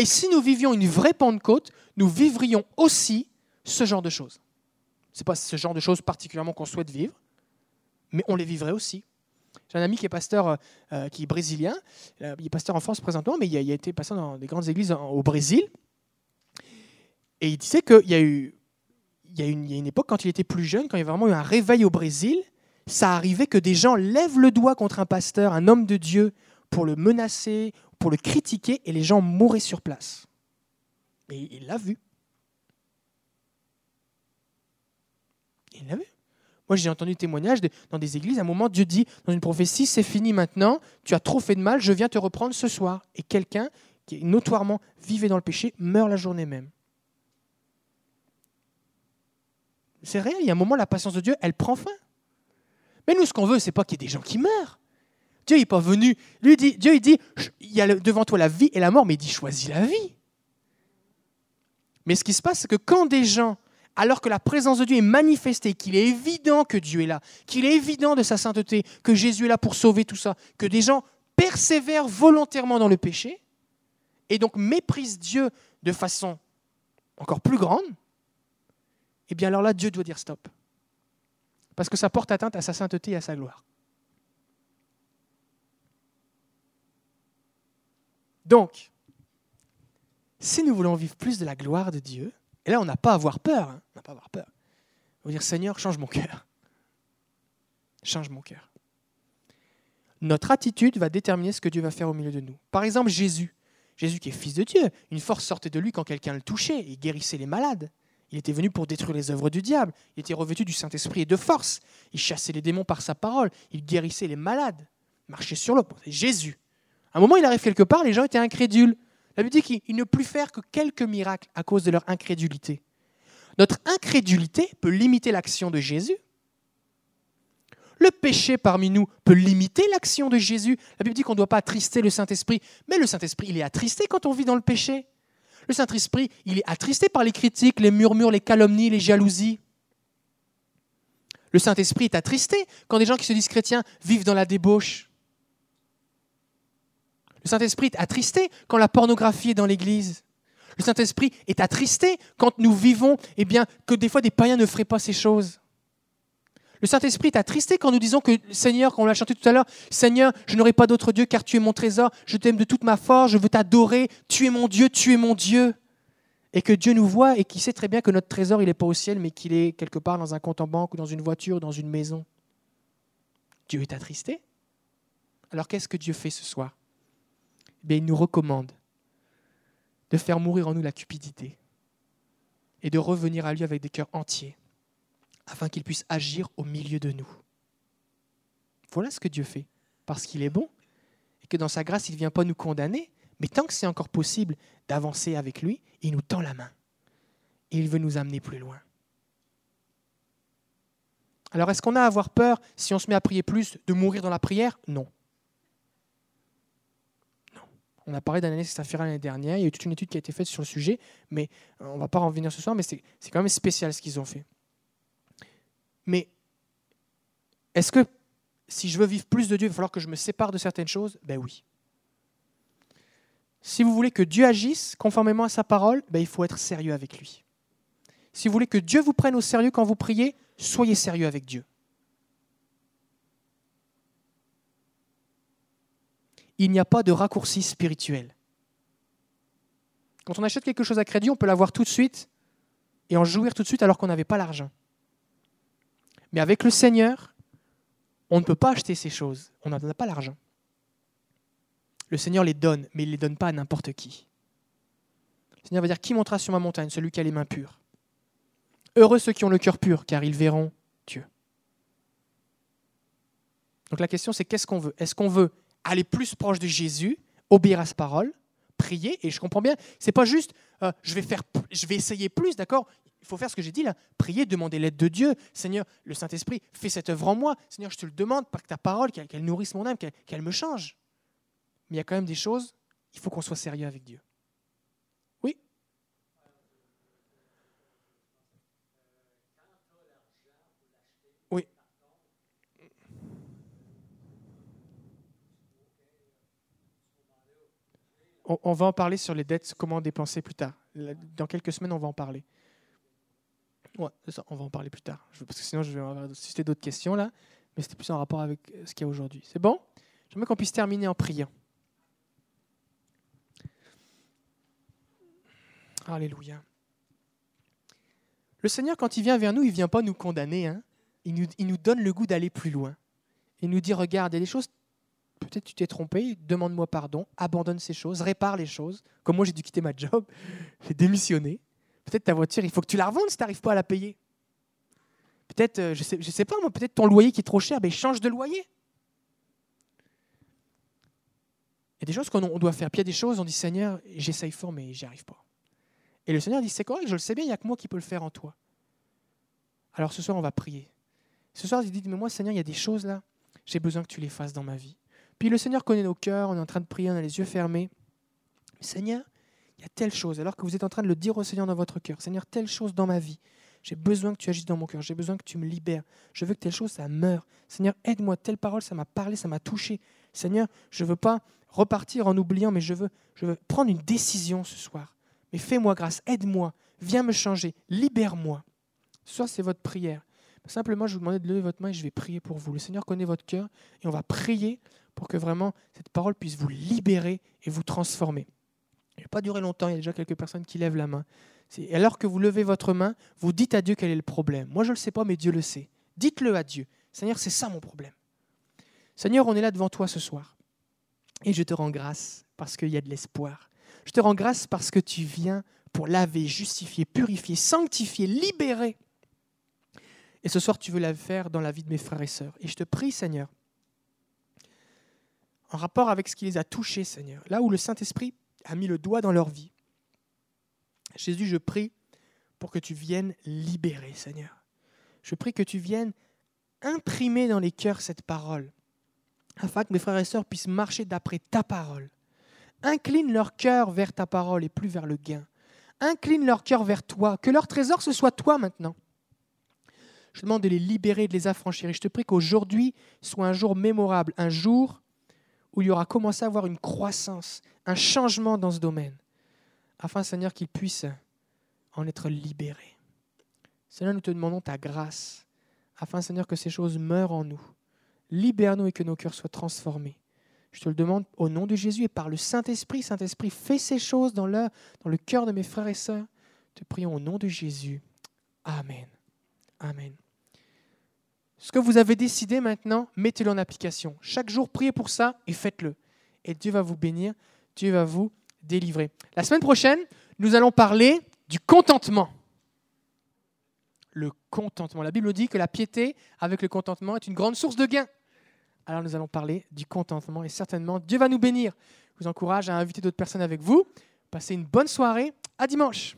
Et si nous vivions une vraie Pentecôte, nous vivrions aussi ce genre de choses. Ce n'est pas ce genre de choses particulièrement qu'on souhaite vivre, mais on les vivrait aussi. J'ai un ami qui est pasteur, euh, qui est brésilien. Euh, il est pasteur en France présentement, mais il a, été pasteur dans des grandes églises au Brésil. Et il disait qu'il y a eu il y, a une, il y a une époque, quand il était plus jeune, quand il y a vraiment eu un réveil au Brésil, ça arrivait que des gens lèvent le doigt contre un pasteur, un homme de Dieu, pour le menacer, pour le critiquer, et les gens mouraient sur place. Et il l'a vu. Il l'a vu. Moi, j'ai entendu témoignages dans des églises. À un moment, Dieu dit dans une prophétie C'est fini maintenant, tu as trop fait de mal, je viens te reprendre ce soir. Et quelqu'un qui notoirement vivait dans le péché meurt la journée même. C'est réel, il y a un moment, la patience de Dieu, elle prend fin. Mais nous, ce qu'on veut, c'est pas qu'il y ait des gens qui meurent. Dieu n'est pas venu. Dieu il dit, il y a devant toi la vie et la mort, mais il dit, choisis la vie. Mais ce qui se passe, c'est que quand des gens, alors que la présence de Dieu est manifestée, qu'il est évident que Dieu est là, qu'il est évident de sa sainteté, que Jésus est là pour sauver tout ça, que des gens persévèrent volontairement dans le péché, et donc méprisent Dieu de façon encore plus grande, eh bien alors là, Dieu doit dire stop parce que ça porte atteinte à sa sainteté et à sa gloire. Donc, si nous voulons vivre plus de la gloire de Dieu, et là on n'a pas à avoir peur, hein, on n'a pas à avoir peur. On va dire Seigneur, change mon cœur. Change mon cœur. Notre attitude va déterminer ce que Dieu va faire au milieu de nous. Par exemple, Jésus. Jésus qui est fils de Dieu. Une force sortait de lui quand quelqu'un le touchait. Il guérissait les malades. Il était venu pour détruire les œuvres du diable. Il était revêtu du Saint-Esprit et de force. Il chassait les démons par sa parole. Il guérissait les malades. Marchait sur l'eau. Jésus. À un moment, il arrive quelque part, les gens étaient incrédules. La Bible dit qu'ils ne plus faire que quelques miracles à cause de leur incrédulité. Notre incrédulité peut limiter l'action de Jésus. Le péché parmi nous peut limiter l'action de Jésus. La Bible dit qu'on ne doit pas attrister le Saint-Esprit, mais le Saint-Esprit, il est attristé quand on vit dans le péché. Le Saint-Esprit, il est attristé par les critiques, les murmures, les calomnies, les jalousies. Le Saint-Esprit est attristé quand des gens qui se disent chrétiens vivent dans la débauche. Le Saint-Esprit est attristé quand la pornographie est dans l'Église. Le Saint-Esprit est attristé quand nous vivons, eh bien, que des fois des païens ne feraient pas ces choses. Le Saint-Esprit est attristé quand nous disons que, Seigneur, quand on l'a chanté tout à l'heure, Seigneur, je n'aurai pas d'autre Dieu car tu es mon trésor, je t'aime de toute ma force, je veux t'adorer, tu es mon Dieu, tu es mon Dieu. Et que Dieu nous voit et qu'il sait très bien que notre trésor, il n'est pas au ciel, mais qu'il est quelque part dans un compte en banque ou dans une voiture ou dans une maison. Dieu est attristé. Alors qu'est-ce que Dieu fait ce soir? Eh Il nous recommande de faire mourir en nous la cupidité et de revenir à lui avec des cœurs entiers afin qu'il puisse agir au milieu de nous. Voilà ce que Dieu fait, parce qu'il est bon, et que dans sa grâce, il ne vient pas nous condamner, mais tant que c'est encore possible d'avancer avec lui, il nous tend la main. Et il veut nous amener plus loin. Alors est-ce qu'on a à avoir peur, si on se met à prier plus, de mourir dans la prière? Non. On a parlé et Saphira l'année dernière, il y a eu toute une étude qui a été faite sur le sujet, mais on ne va pas en venir ce soir, mais c'est quand même spécial ce qu'ils ont fait. Mais est-ce que si je veux vivre plus de Dieu, il va falloir que je me sépare de certaines choses? Ben oui. Si vous voulez que Dieu agisse conformément à sa parole, ben il faut être sérieux avec lui. Si vous voulez que Dieu vous prenne au sérieux quand vous priez, soyez sérieux avec Dieu. Il n'y a pas de raccourci spirituel. Quand on achète quelque chose à crédit, on peut l'avoir tout de suite et en jouir tout de suite alors qu'on n'avait pas l'argent. Mais avec le Seigneur, On ne peut pas acheter ces choses. On n'en a pas l'argent. Le Seigneur les donne, mais il ne les donne pas à n'importe qui. Le Seigneur va dire Qui montera sur ma montagne? Celui qui a les mains pures. Heureux ceux qui ont le cœur pur, car ils verront Dieu. Donc la question, c'est qu'est-ce qu'on veut? Est-ce qu'on veut aller plus proche de Jésus, obéir à sa parole, prier Et je comprends bien, c'est pas juste euh, je, vais faire, je vais essayer plus, d'accord? Il faut faire ce que j'ai dit là prier, demander l'aide de Dieu. Seigneur, le Saint-Esprit, fais cette œuvre en moi. Seigneur, je te le demande, par ta parole, qu'elle nourrisse mon âme, qu'elle me change. Mais il y a quand même des choses, il faut qu'on soit sérieux avec Dieu. Oui Oui. On, va en parler sur les dettes, comment dépenser plus tard. Dans quelques semaines, on va en parler. Ouais, ça, on va en parler plus tard. Parce que sinon, je vais avoir susciter d'autres questions là. Mais c'était plus en rapport avec ce qu'il y a aujourd'hui. C'est bon? J'aimerais qu'on puisse terminer en priant. Alléluia. Le Seigneur, quand il vient vers nous, il ne vient pas nous condamner. Hein. Il, nous, il nous donne le goût d'aller plus loin. Il nous dit, regarde, il y a des choses, peut-être tu t'es trompé, demande-moi pardon, abandonne ces choses, répare les choses. Comme moi, j'ai dû quitter ma job, [laughs] j'ai démissionné. Peut-être ta voiture, il faut que tu la revendes si tu n'arrives pas à la payer. Peut-être, euh, je ne sais, sais pas, moi, peut-être ton loyer qui est trop cher, ben change de loyer. Il y a des choses qu'on doit faire. Puis il y a des choses, on dit Seigneur, j'essaye fort, mais j'y arrive pas. Et le Seigneur dit, c'est correct, je le sais bien, il n'y a que moi qui peux le faire en toi. Alors ce soir, on va prier. Ce soir, il dit, mais moi, Seigneur, il y a des choses là, j'ai besoin que tu les fasses dans ma vie. Puis le Seigneur connaît nos cœurs, on est en train de prier, on a les yeux fermés. Seigneur, il y a telle chose, alors que vous êtes en train de le dire au Seigneur dans votre cœur, Seigneur, telle chose dans ma vie, j'ai besoin que tu agisses dans mon cœur, j'ai besoin que tu me libères, je veux que telle chose, ça meure. Seigneur, aide-moi, telle parole, ça m'a parlé, ça m'a touché. Seigneur, je ne veux pas repartir en oubliant, mais je veux, je veux prendre une décision ce soir mais fais-moi grâce, aide-moi, viens me changer, libère-moi. Soit c'est votre prière. Simplement, je vous demande de lever votre main et je vais prier pour vous. Le Seigneur connaît votre cœur et on va prier pour que vraiment cette parole puisse vous libérer et vous transformer. Il ne pas durer longtemps, il y a déjà quelques personnes qui lèvent la main. Et alors que vous levez votre main, vous dites à Dieu quel est le problème. Moi, je ne le sais pas, mais Dieu le sait. Dites-le à Dieu. Seigneur, c'est ça mon problème. Seigneur, on est là devant toi ce soir. Et je te rends grâce parce qu'il y a de l'espoir. Je te rends grâce parce que tu viens pour laver, justifier, purifier, sanctifier, libérer. Et ce soir, tu veux la faire dans la vie de mes frères et sœurs. Et je te prie, Seigneur, en rapport avec ce qui les a touchés, Seigneur, là où le Saint-Esprit a mis le doigt dans leur vie. Jésus, je prie pour que tu viennes libérer, Seigneur. Je prie que tu viennes imprimer dans les cœurs cette parole, afin que mes frères et sœurs puissent marcher d'après ta parole. Incline leur cœur vers ta parole et plus vers le gain. Incline leur cœur vers toi. Que leur trésor, ce soit toi maintenant. Je demande de les libérer, de les affranchir. Et je te prie qu'aujourd'hui soit un jour mémorable, un jour où il y aura commencé à avoir une croissance, un changement dans ce domaine, afin, Seigneur, qu'ils puissent en être libérés. Seigneur, nous te demandons ta grâce, afin, Seigneur, que ces choses meurent en nous. Libère-nous et que nos cœurs soient transformés. Je te le demande au nom de Jésus et par le Saint-Esprit. Saint-Esprit, fais ces choses dans le, dans le cœur de mes frères et sœurs. Te prions au nom de Jésus. Amen. Amen. Ce que vous avez décidé maintenant, mettez-le en application. Chaque jour, priez pour ça et faites-le. Et Dieu va vous bénir, Dieu va vous délivrer. La semaine prochaine, nous allons parler du contentement. Le contentement. La Bible dit que la piété avec le contentement est une grande source de gain alors nous allons parler du contentement et certainement Dieu va nous bénir. Je vous encourage à inviter d'autres personnes avec vous. Passez une bonne soirée. À dimanche.